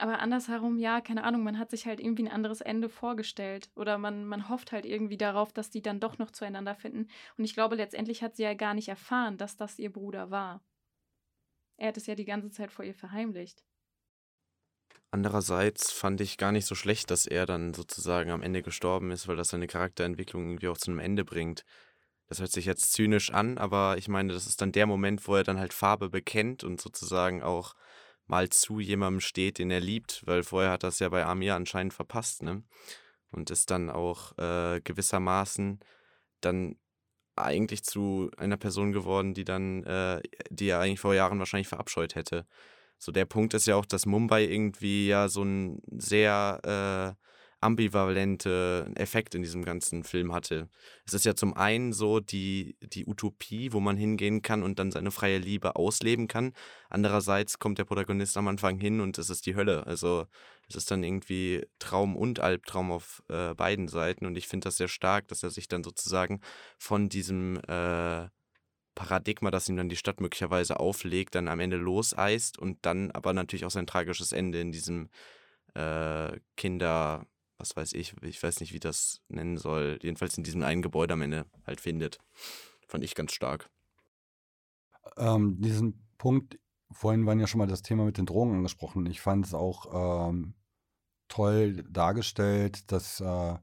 Aber andersherum, ja, keine Ahnung, man hat sich halt irgendwie ein anderes Ende vorgestellt. Oder man, man hofft halt irgendwie darauf, dass die dann doch noch zueinander finden. Und ich glaube, letztendlich hat sie ja gar nicht erfahren, dass das ihr Bruder war. Er hat es ja die ganze Zeit vor ihr verheimlicht. Andererseits fand ich gar nicht so schlecht, dass er dann sozusagen am Ende gestorben ist, weil das seine Charakterentwicklung irgendwie auch zu einem Ende bringt das hört sich jetzt zynisch an, aber ich meine, das ist dann der Moment, wo er dann halt Farbe bekennt und sozusagen auch mal zu jemandem steht, den er liebt, weil vorher hat das ja bei Amir anscheinend verpasst, ne? Und ist dann auch äh, gewissermaßen dann eigentlich zu einer Person geworden, die dann, äh, die er eigentlich vor Jahren wahrscheinlich verabscheut hätte. So der Punkt ist ja auch, dass Mumbai irgendwie ja so ein sehr äh, ambivalente Effekt in diesem ganzen Film hatte. Es ist ja zum einen so die, die Utopie, wo man hingehen kann und dann seine freie Liebe ausleben kann. Andererseits kommt der Protagonist am Anfang hin und es ist die Hölle. Also es ist dann irgendwie Traum und Albtraum auf äh, beiden Seiten. Und ich finde das sehr stark, dass er sich dann sozusagen von diesem äh, Paradigma, das ihm dann die Stadt möglicherweise auflegt, dann am Ende loseist und dann aber natürlich auch sein tragisches Ende in diesem äh, Kinder, was weiß ich, ich weiß nicht, wie das nennen soll, jedenfalls in diesem einen Gebäude am Ende halt findet. Fand ich ganz stark. Ähm, diesen Punkt, vorhin waren ja schon mal das Thema mit den Drogen angesprochen. Ich fand es auch ähm, toll dargestellt, dass äh,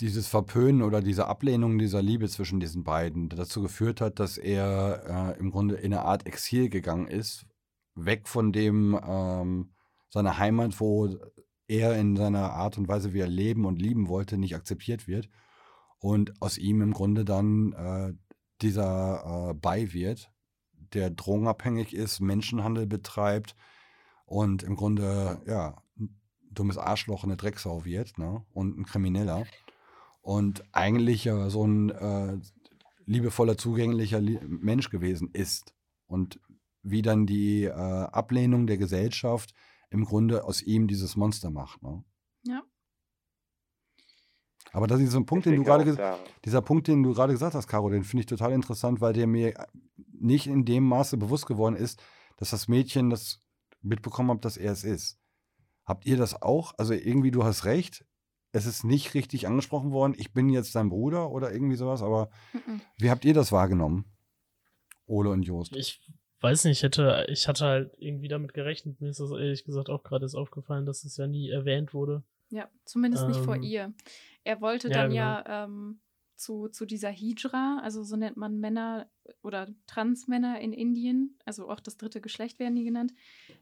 dieses Verpönen oder diese Ablehnung dieser Liebe zwischen diesen beiden dazu geführt hat, dass er äh, im Grunde in eine Art Exil gegangen ist, weg von dem ähm, seiner Heimat, wo er in seiner Art und Weise, wie er leben und lieben wollte, nicht akzeptiert wird. Und aus ihm im Grunde dann äh, dieser äh, Bei wird, der drogenabhängig ist, Menschenhandel betreibt und im Grunde, ja, ein dummes Arschloch, eine Drecksau wird ne? und ein Krimineller. Und eigentlich ja so ein äh, liebevoller, zugänglicher Mensch gewesen ist. Und wie dann die äh, Ablehnung der Gesellschaft im Grunde aus ihm dieses Monster macht. Ne? Ja. Aber das ist so ein Punkt, den du gerade dieser Punkt, den du gerade gesagt hast, Caro, den finde ich total interessant, weil der mir nicht in dem Maße bewusst geworden ist, dass das Mädchen das mitbekommen hat, dass er es ist. Habt ihr das auch? Also irgendwie, du hast recht, es ist nicht richtig angesprochen worden, ich bin jetzt dein Bruder oder irgendwie sowas, aber mhm. wie habt ihr das wahrgenommen? Ole und Jost. Ich weiß nicht, ich hätte, ich hatte halt irgendwie damit gerechnet. Mir ist das ehrlich gesagt auch gerade erst aufgefallen, dass es ja nie erwähnt wurde. Ja, zumindest ähm, nicht vor ähm, ihr. Er wollte ja, dann genau. ja ähm, zu, zu dieser Hijra, also so nennt man Männer oder Transmänner in Indien, also auch das dritte Geschlecht werden die genannt.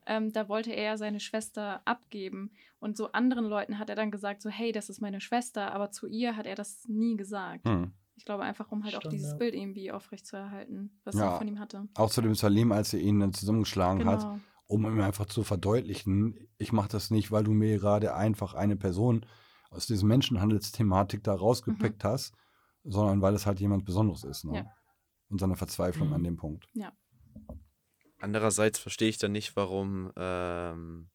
Ähm, da wollte er seine Schwester abgeben. Und so anderen Leuten hat er dann gesagt, so, hey, das ist meine Schwester, aber zu ihr hat er das nie gesagt. Hm. Ich glaube einfach, um halt Stimmt, auch dieses ja. Bild irgendwie aufrechtzuerhalten, was ja, er von ihm hatte. Auch zu dem Salim, als er ihn dann zusammengeschlagen genau. hat, um ihm einfach zu verdeutlichen, ich mache das nicht, weil du mir gerade einfach eine Person aus dieser Menschenhandelsthematik da rausgepickt mhm. hast, sondern weil es halt jemand Besonderes ist. Ne? Ja. Und seine Verzweiflung mhm. an dem Punkt. Ja. Andererseits verstehe ich dann nicht, warum ähm,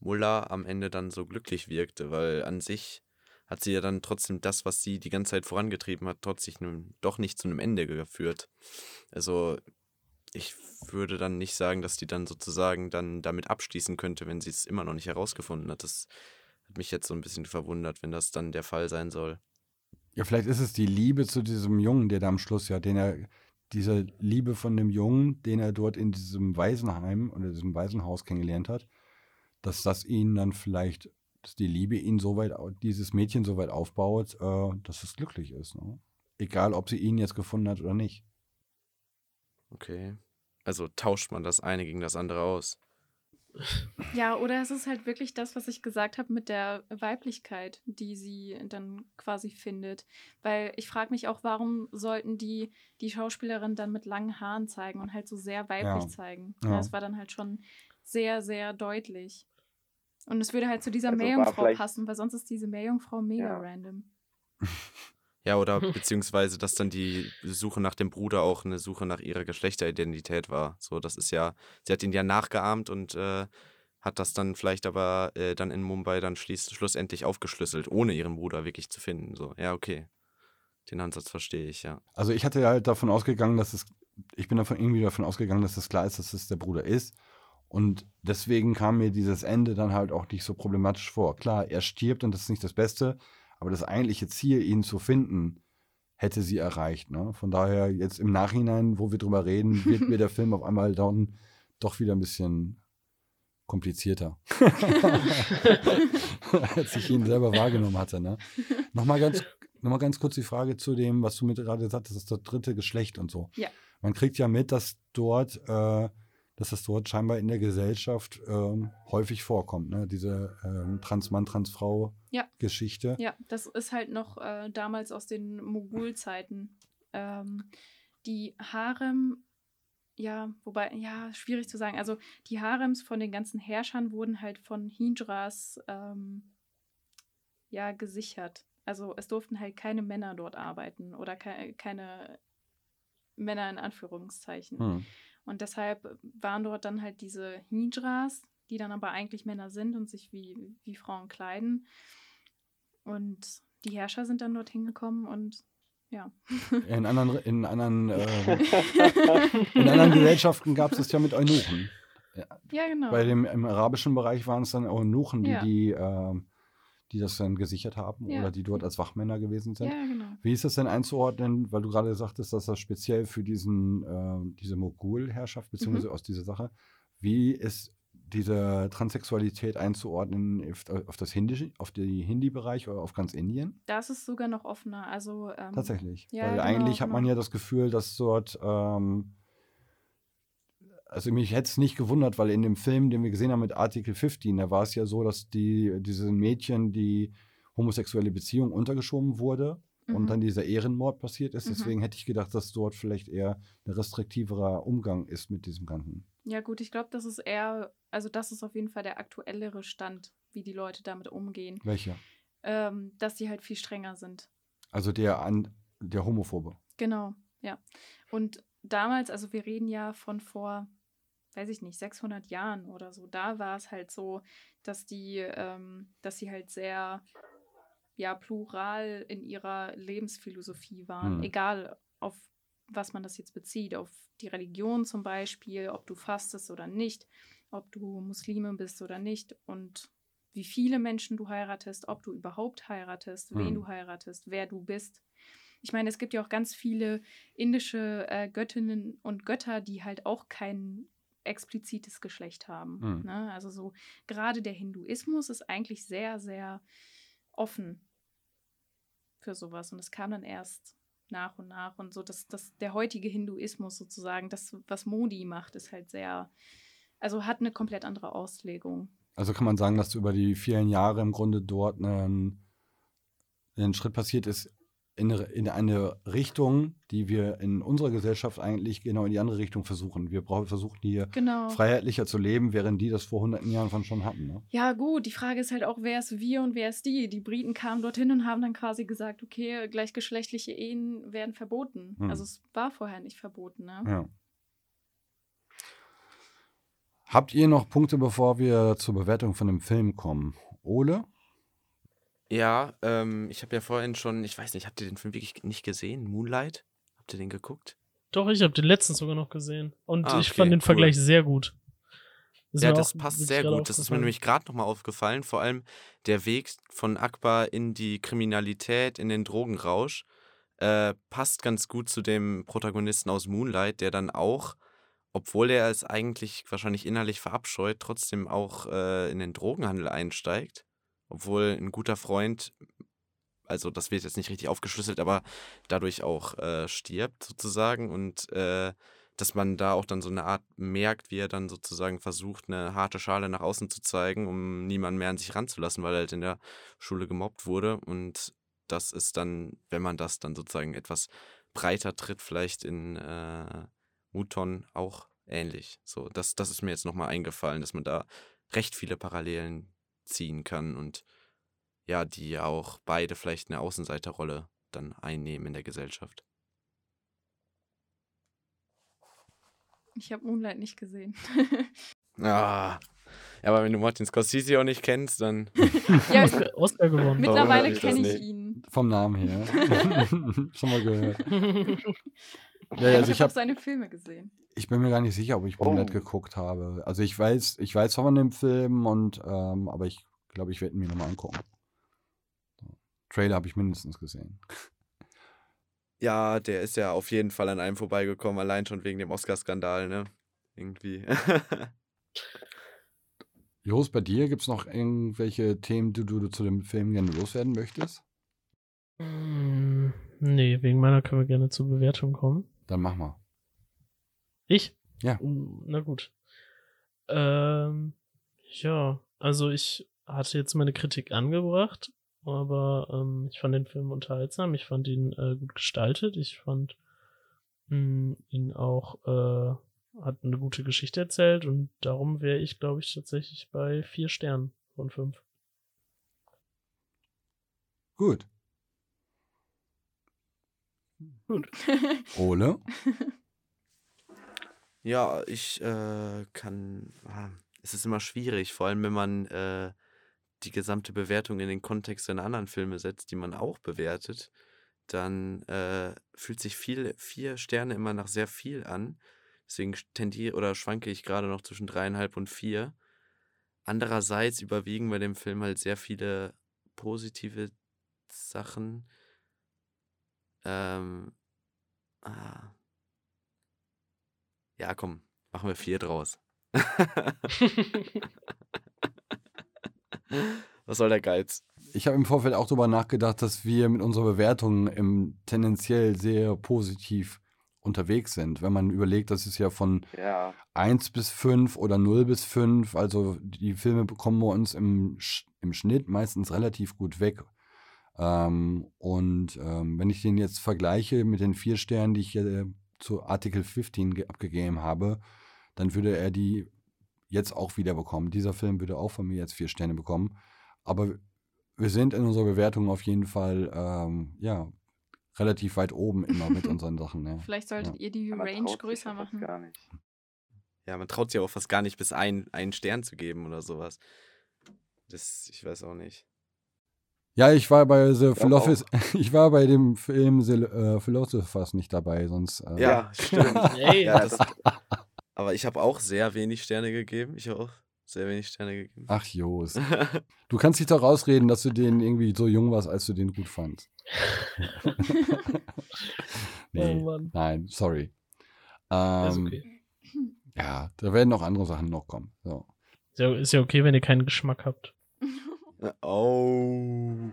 Mullah am Ende dann so glücklich wirkte, weil an sich hat sie ja dann trotzdem das, was sie die ganze Zeit vorangetrieben hat, trotzdem doch nicht zu einem Ende geführt. Also ich würde dann nicht sagen, dass die dann sozusagen dann damit abschließen könnte, wenn sie es immer noch nicht herausgefunden hat. Das Hat mich jetzt so ein bisschen verwundert, wenn das dann der Fall sein soll. Ja, vielleicht ist es die Liebe zu diesem Jungen, der da am Schluss ja, den er, diese Liebe von dem Jungen, den er dort in diesem Waisenheim oder diesem Waisenhaus kennengelernt hat, dass das ihn dann vielleicht, dass die Liebe ihn so weit, dieses Mädchen so weit aufbaut, äh, dass es glücklich ist. Ne? Egal, ob sie ihn jetzt gefunden hat oder nicht. Okay. Also tauscht man das eine gegen das andere aus. Ja, oder es ist halt wirklich das, was ich gesagt habe mit der Weiblichkeit, die sie dann quasi findet. Weil ich frage mich auch, warum sollten die die Schauspielerin dann mit langen Haaren zeigen und halt so sehr weiblich Ja. zeigen. Ja. Das war dann halt schon sehr, sehr deutlich. Und es würde halt zu dieser Also Meerjungfrau passen, weil sonst ist diese Meerjungfrau mega Ja. random. Ja, oder beziehungsweise, dass dann die Suche nach dem Bruder auch eine Suche nach ihrer Geschlechteridentität war. So, das ist ja, sie hat ihn ja nachgeahmt und äh, hat das dann vielleicht aber äh, dann in Mumbai dann schließ, schlussendlich aufgeschlüsselt, ohne ihren Bruder wirklich zu finden. So, ja, okay. Den Ansatz verstehe ich, ja. Also ich hatte halt davon ausgegangen, dass es, ich bin davon irgendwie davon ausgegangen, dass es klar ist, dass es der Bruder ist. Und deswegen kam mir dieses Ende dann halt auch nicht so problematisch vor. Klar, er stirbt und das ist nicht das Beste, aber das eigentliche Ziel, ihn zu finden, hätte sie erreicht. Ne? Von daher jetzt im Nachhinein, wo wir drüber reden, wird mir der Film auf einmal dann doch wieder ein bisschen komplizierter, als ich ihn selber wahrgenommen hatte. Ne? Nochmal ganz, noch mal ganz kurz die Frage zu dem, was du mit gerade gesagt hast, das ist das dritte Geschlecht und so. Ja. Man kriegt ja mit, dass dort, äh, dass das dort scheinbar in der Gesellschaft ähm, häufig vorkommt, ne? diese ähm, Transmann, Ja. Transfrau-Geschichte. Ja, das ist halt noch äh, damals aus den Mogulzeiten. Ähm, die Harem, ja, wobei, ja, schwierig zu sagen. Also die Harems von den ganzen Herrschern wurden halt von Hijras ähm, ja, gesichert. Also es durften halt keine Männer dort arbeiten oder ke keine Männer in Anführungszeichen. Hm. Und deshalb waren dort dann halt diese Hijras, die dann aber eigentlich Männer sind und sich wie, wie Frauen kleiden. Und die Herrscher sind dann dorthin gekommen und ja. In anderen, in anderen, äh, in anderen Gesellschaften gab es es ja mit Eunuchen. ja, genau. Bei dem, Im arabischen Bereich waren es dann Eunuchen, die, Ja. die, ähm, die das dann gesichert haben Ja. oder die dort als Wachmänner gewesen sind. ja, genau. Wie ist das denn einzuordnen, weil du gerade sagtest, dass das speziell für diesen, äh, diese Mogul-Herrschaft, Mhm. beziehungsweise aus dieser Sache, wie ist diese Transsexualität einzuordnen auf, das Hindi, auf die Hindi-Bereich oder auf ganz Indien? Das ist sogar noch offener. Also, ähm, Tatsächlich. ja, weil genau, eigentlich hat man genau. ja das Gefühl, dass dort, ähm, also mich hätte es nicht gewundert, weil in dem Film, den wir gesehen haben mit Artikel 15, da war es ja so, dass die, diese Mädchen, die homosexuelle Beziehung untergeschoben wurde und Mhm. dann dieser Ehrenmord passiert ist. Mhm. Deswegen hätte ich gedacht, dass dort vielleicht eher ein restriktiverer Umgang ist mit diesem Ganzen. Ja, gut, ich glaube, das ist eher, also das ist auf jeden Fall der aktuellere Stand, wie die Leute damit umgehen. Welcher? Ähm, dass die halt viel strenger sind. Also der, an, der Homophobe. Genau, ja. Und damals, also wir reden ja von vor, weiß ich nicht, 600 Jahren oder so, da war es halt so, dass die, ähm, dass sie halt sehr, ja, plural in ihrer Lebensphilosophie waren. Hm. Egal, auf was man das jetzt bezieht, auf die Religion zum Beispiel, ob du fastest oder nicht, ob du Muslime bist oder nicht und wie viele Menschen du heiratest, ob du überhaupt heiratest, wen Hm. du heiratest, wer du bist. Ich meine, es gibt ja auch ganz viele indische äh, Göttinnen und Götter, die halt auch kein explizites Geschlecht haben. Hm. Ne? Also so gerade der Hinduismus ist eigentlich sehr, sehr offen für sowas. Und es kam dann erst nach und nach und so, dass das, der heutige Hinduismus sozusagen, das, was Modi macht, ist halt sehr, also hat eine komplett andere Auslegung. Also kann man sagen, dass über die vielen Jahre im Grunde dort ein, ein Schritt passiert ist in eine, in eine Richtung, die wir in unserer Gesellschaft eigentlich genau in die andere Richtung versuchen. Wir brauchen, versuchen hier Genau. freiheitlicher zu leben, während die das vor hunderten Jahren von schon hatten. Ne? Ja, gut, die Frage ist halt auch, wer ist wir und wer ist die? Die Briten kamen dorthin und haben dann quasi gesagt, okay, gleichgeschlechtliche Ehen werden verboten. Hm. Also es war vorher nicht verboten, ne? Ja. Habt ihr noch Punkte, bevor wir zur Bewertung von dem Film kommen? Ole? Ja, ähm, ich habe ja vorhin schon, ich weiß nicht, habt ihr den Film wirklich nicht gesehen? Moonlight? Habt ihr den geguckt? Doch, ich habe den letzten sogar noch gesehen. Und Ah, ich okay, fand den cool. Vergleich sehr gut. Ist Ja, das passt sehr gut. Das ist mir nämlich gerade nochmal aufgefallen. Vor allem der Weg von Akbar in die Kriminalität, in den Drogenrausch, äh, passt ganz gut zu dem Protagonisten aus Moonlight, der dann auch, obwohl er es eigentlich wahrscheinlich innerlich verabscheut, trotzdem auch äh, in den Drogenhandel einsteigt. Obwohl ein guter Freund, also das wird jetzt nicht richtig aufgeschlüsselt, aber dadurch auch äh, stirbt sozusagen und äh, dass man da auch dann so eine Art merkt, wie er dann sozusagen versucht, eine harte Schale nach außen zu zeigen, um niemanden mehr an sich ranzulassen, weil er halt in der Schule gemobbt wurde. Und das ist dann, wenn man das dann sozusagen etwas breiter tritt, vielleicht in äh, Muton auch ähnlich. So, das, das ist mir jetzt nochmal eingefallen, dass man da recht viele Parallelen ziehen kann und ja, die auch beide vielleicht eine Außenseiterrolle dann einnehmen in der Gesellschaft. Ich habe Moonlight nicht gesehen. Ah. Ja, aber wenn du Martin Scorsese auch nicht kennst, dann. ja, Oscar, Oscar gewonnen. mittlerweile kenne ich ihn. Vom Namen her. Schon mal gehört. Ja, also ich ich habe seine Filme gesehen. Ich bin mir gar nicht sicher, ob ich Moonlight geguckt habe. Also ich weiß, ich weiß von dem Film und ähm, aber ich glaube, ich werde ihn mir nochmal angucken. So. Trailer habe ich mindestens gesehen. Ja, der ist ja auf jeden Fall an einem vorbeigekommen, allein schon wegen dem Oscar-Skandal, ne? Irgendwie. Jos, bei dir gibt es noch irgendwelche Themen, die du, du zu dem Film gerne loswerden möchtest? Mm, nee, wegen meiner können wir gerne zur Bewertung kommen. Dann mach mal. Ich? Ja. Mm, Na gut. Ähm, ja, also ich hatte jetzt meine Kritik angebracht, aber ähm, ich fand den Film unterhaltsam, ich fand ihn äh, gut gestaltet, ich fand mh, ihn auch, äh, hat eine gute Geschichte erzählt und darum wäre ich, glaube ich, tatsächlich bei vier Sternen von fünf. Gut. Ole? Ja, ich äh, kann. ah, Es ist immer schwierig, vor allem wenn man äh, die gesamte Bewertung in den Kontext einer anderen Filme setzt, die man auch bewertet, dann äh, fühlt sich viel, vier Sterne immer nach sehr viel an. Deswegen tendiere oder schwanke ich gerade noch zwischen dreieinhalb und vier. Andererseits überwiegen bei dem Film halt sehr viele positive Sachen. Ähm, ah. Ja, komm, machen wir vier draus. Was soll der Geiz? Ich habe im Vorfeld auch darüber nachgedacht, dass wir mit unserer Bewertung im, tendenziell sehr positiv unterwegs sind. Wenn man überlegt, das ist ja von Ja. 1 bis 5 oder 0 bis 5. Also die Filme bekommen wir uns im, im Schnitt meistens relativ gut weg. Ähm, und ähm, wenn ich den jetzt vergleiche mit den vier Sternen, die ich äh, zu Artikel 15 ge- abgegeben habe, dann würde er die jetzt auch wieder bekommen. Dieser Film würde auch von mir jetzt vier Sterne bekommen. Aber wir sind in unserer Bewertung auf jeden Fall ähm, ja, relativ weit oben immer mit unseren Sachen. Ja. Vielleicht solltet Ja. ihr die Man Range größer machen. Gar nicht. Ja, man traut sich auch fast gar nicht bis ein, einen Stern zu geben oder sowas. Das, ich weiß auch nicht. Ja, ich war bei The. Philosophers, ich war bei dem Film The äh, Philosophers nicht dabei, sonst. Äh, Ja, stimmt. Ja, das- aber ich habe auch sehr wenig Sterne gegeben. Ich habe auch sehr wenig Sterne gegeben. Ach Jos. Du kannst dich doch rausreden, dass du den irgendwie so jung warst, als du den gut fandst. nee, Oh nein, sorry. Ist Ähm, okay. Ja, da werden noch andere Sachen noch kommen. So. Ist ja okay, wenn ihr keinen Geschmack habt. Oh.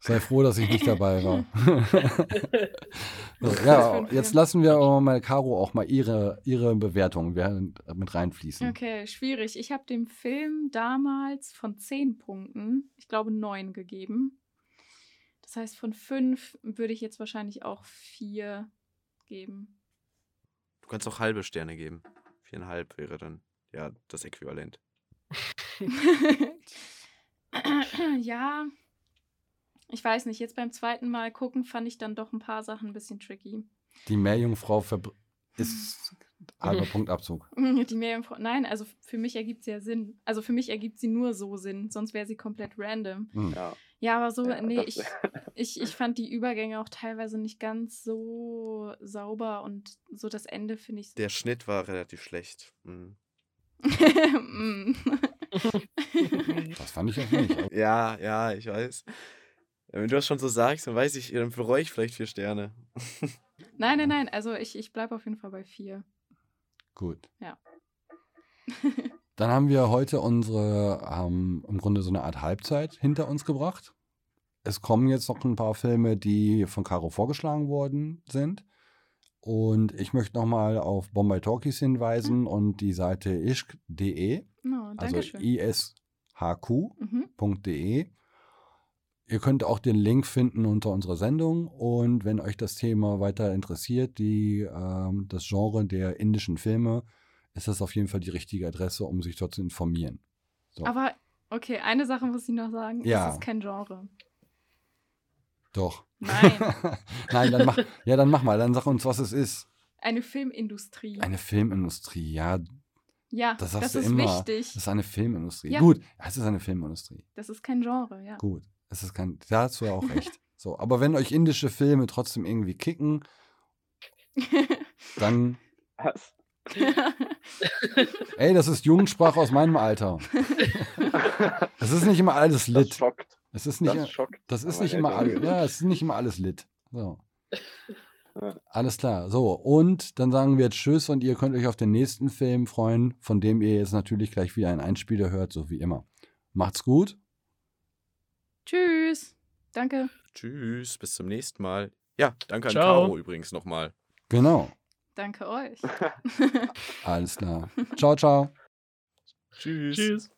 Sei froh, dass ich nicht dabei war. so, ja, jetzt lassen wir aber mal Caro auch mal ihre, ihre Bewertung mit reinfließen. Okay, schwierig. Ich habe dem Film damals von 10 Punkten, ich glaube 9 gegeben. Das heißt, von 5 würde ich jetzt wahrscheinlich auch 4 geben. Du kannst auch halbe Sterne geben. Viereinhalb wäre dann ja das Äquivalent. ja, ich weiß nicht. Jetzt beim zweiten Mal gucken fand ich dann doch ein paar Sachen ein bisschen tricky. Die Meerjungfrau verbr- ist halber Punktabzug. Die Meerjungfrau. Nein, also für mich ergibt sie ja Sinn. Also für mich ergibt sie nur so Sinn, sonst wäre sie komplett random. Hm. Ja. Ja, aber so, Ja, nee, ich, ich, ich fand die Übergänge auch teilweise nicht ganz so sauber und so das Ende finde ich. Der Schnitt war relativ schlecht. Mhm. Mm. Das fand ich auch nicht. Ja, ja, ich weiß. Wenn du das schon so sagst, dann weiß ich, dann bereue ich vielleicht vier Sterne. nein, nein, nein. Also ich, ich bleibe auf jeden Fall bei vier. Gut. Ja. Dann haben wir heute unsere, ähm, im Grunde so eine Art Halbzeit hinter uns gebracht. Es kommen jetzt noch ein paar Filme, die von Caro vorgeschlagen worden sind. Und ich möchte nochmal auf Bombay Talkies hinweisen und die Seite ischk.de, No, also ishq.de. Mhm. Ihr könnt auch den Link finden unter unserer Sendung und wenn euch das Thema weiter interessiert, die, ähm, das Genre der indischen Filme, ist das auf jeden Fall die richtige Adresse, um sich dort zu informieren. So, Aber, okay, eine Sache muss ich noch sagen. Ja. Es ist kein Genre. Doch. Nein. Nein, dann mach, ja, dann mach mal, dann sag uns, was es ist. Eine Filmindustrie. Eine Filmindustrie, ja, ja, das das, sagst du ist immer. wichtig. Das ist eine Filmindustrie. Ja. Gut, es ist eine Filmindustrie. Das ist kein Genre, ja. Gut, es ist kein, da hast du ja auch recht. So, aber wenn euch indische Filme trotzdem irgendwie kicken, dann, Was? ey, das ist Jugendsprache aus meinem Alter. Es ist nicht immer alles Das lit. schockt. Es ist nicht, Das schockt. das ist nicht immer alles, ja, es ist nicht immer alles lit. So. Alles klar. So, und dann sagen wir jetzt Tschüss und ihr könnt euch auf den nächsten Film freuen, von dem ihr jetzt natürlich gleich wieder einen Einspieler hört, so wie immer. Macht's gut. Tschüss. Danke. Tschüss, bis zum nächsten Mal. Ja, danke an Ciao. Caro übrigens nochmal. Genau. Danke euch. Alles klar. Ciao, ciao. Tschüss. Tschüss.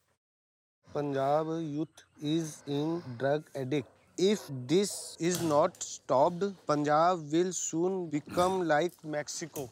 Punjab youth is in drug addict. If this is not stopped, Punjab will soon become like Mexico.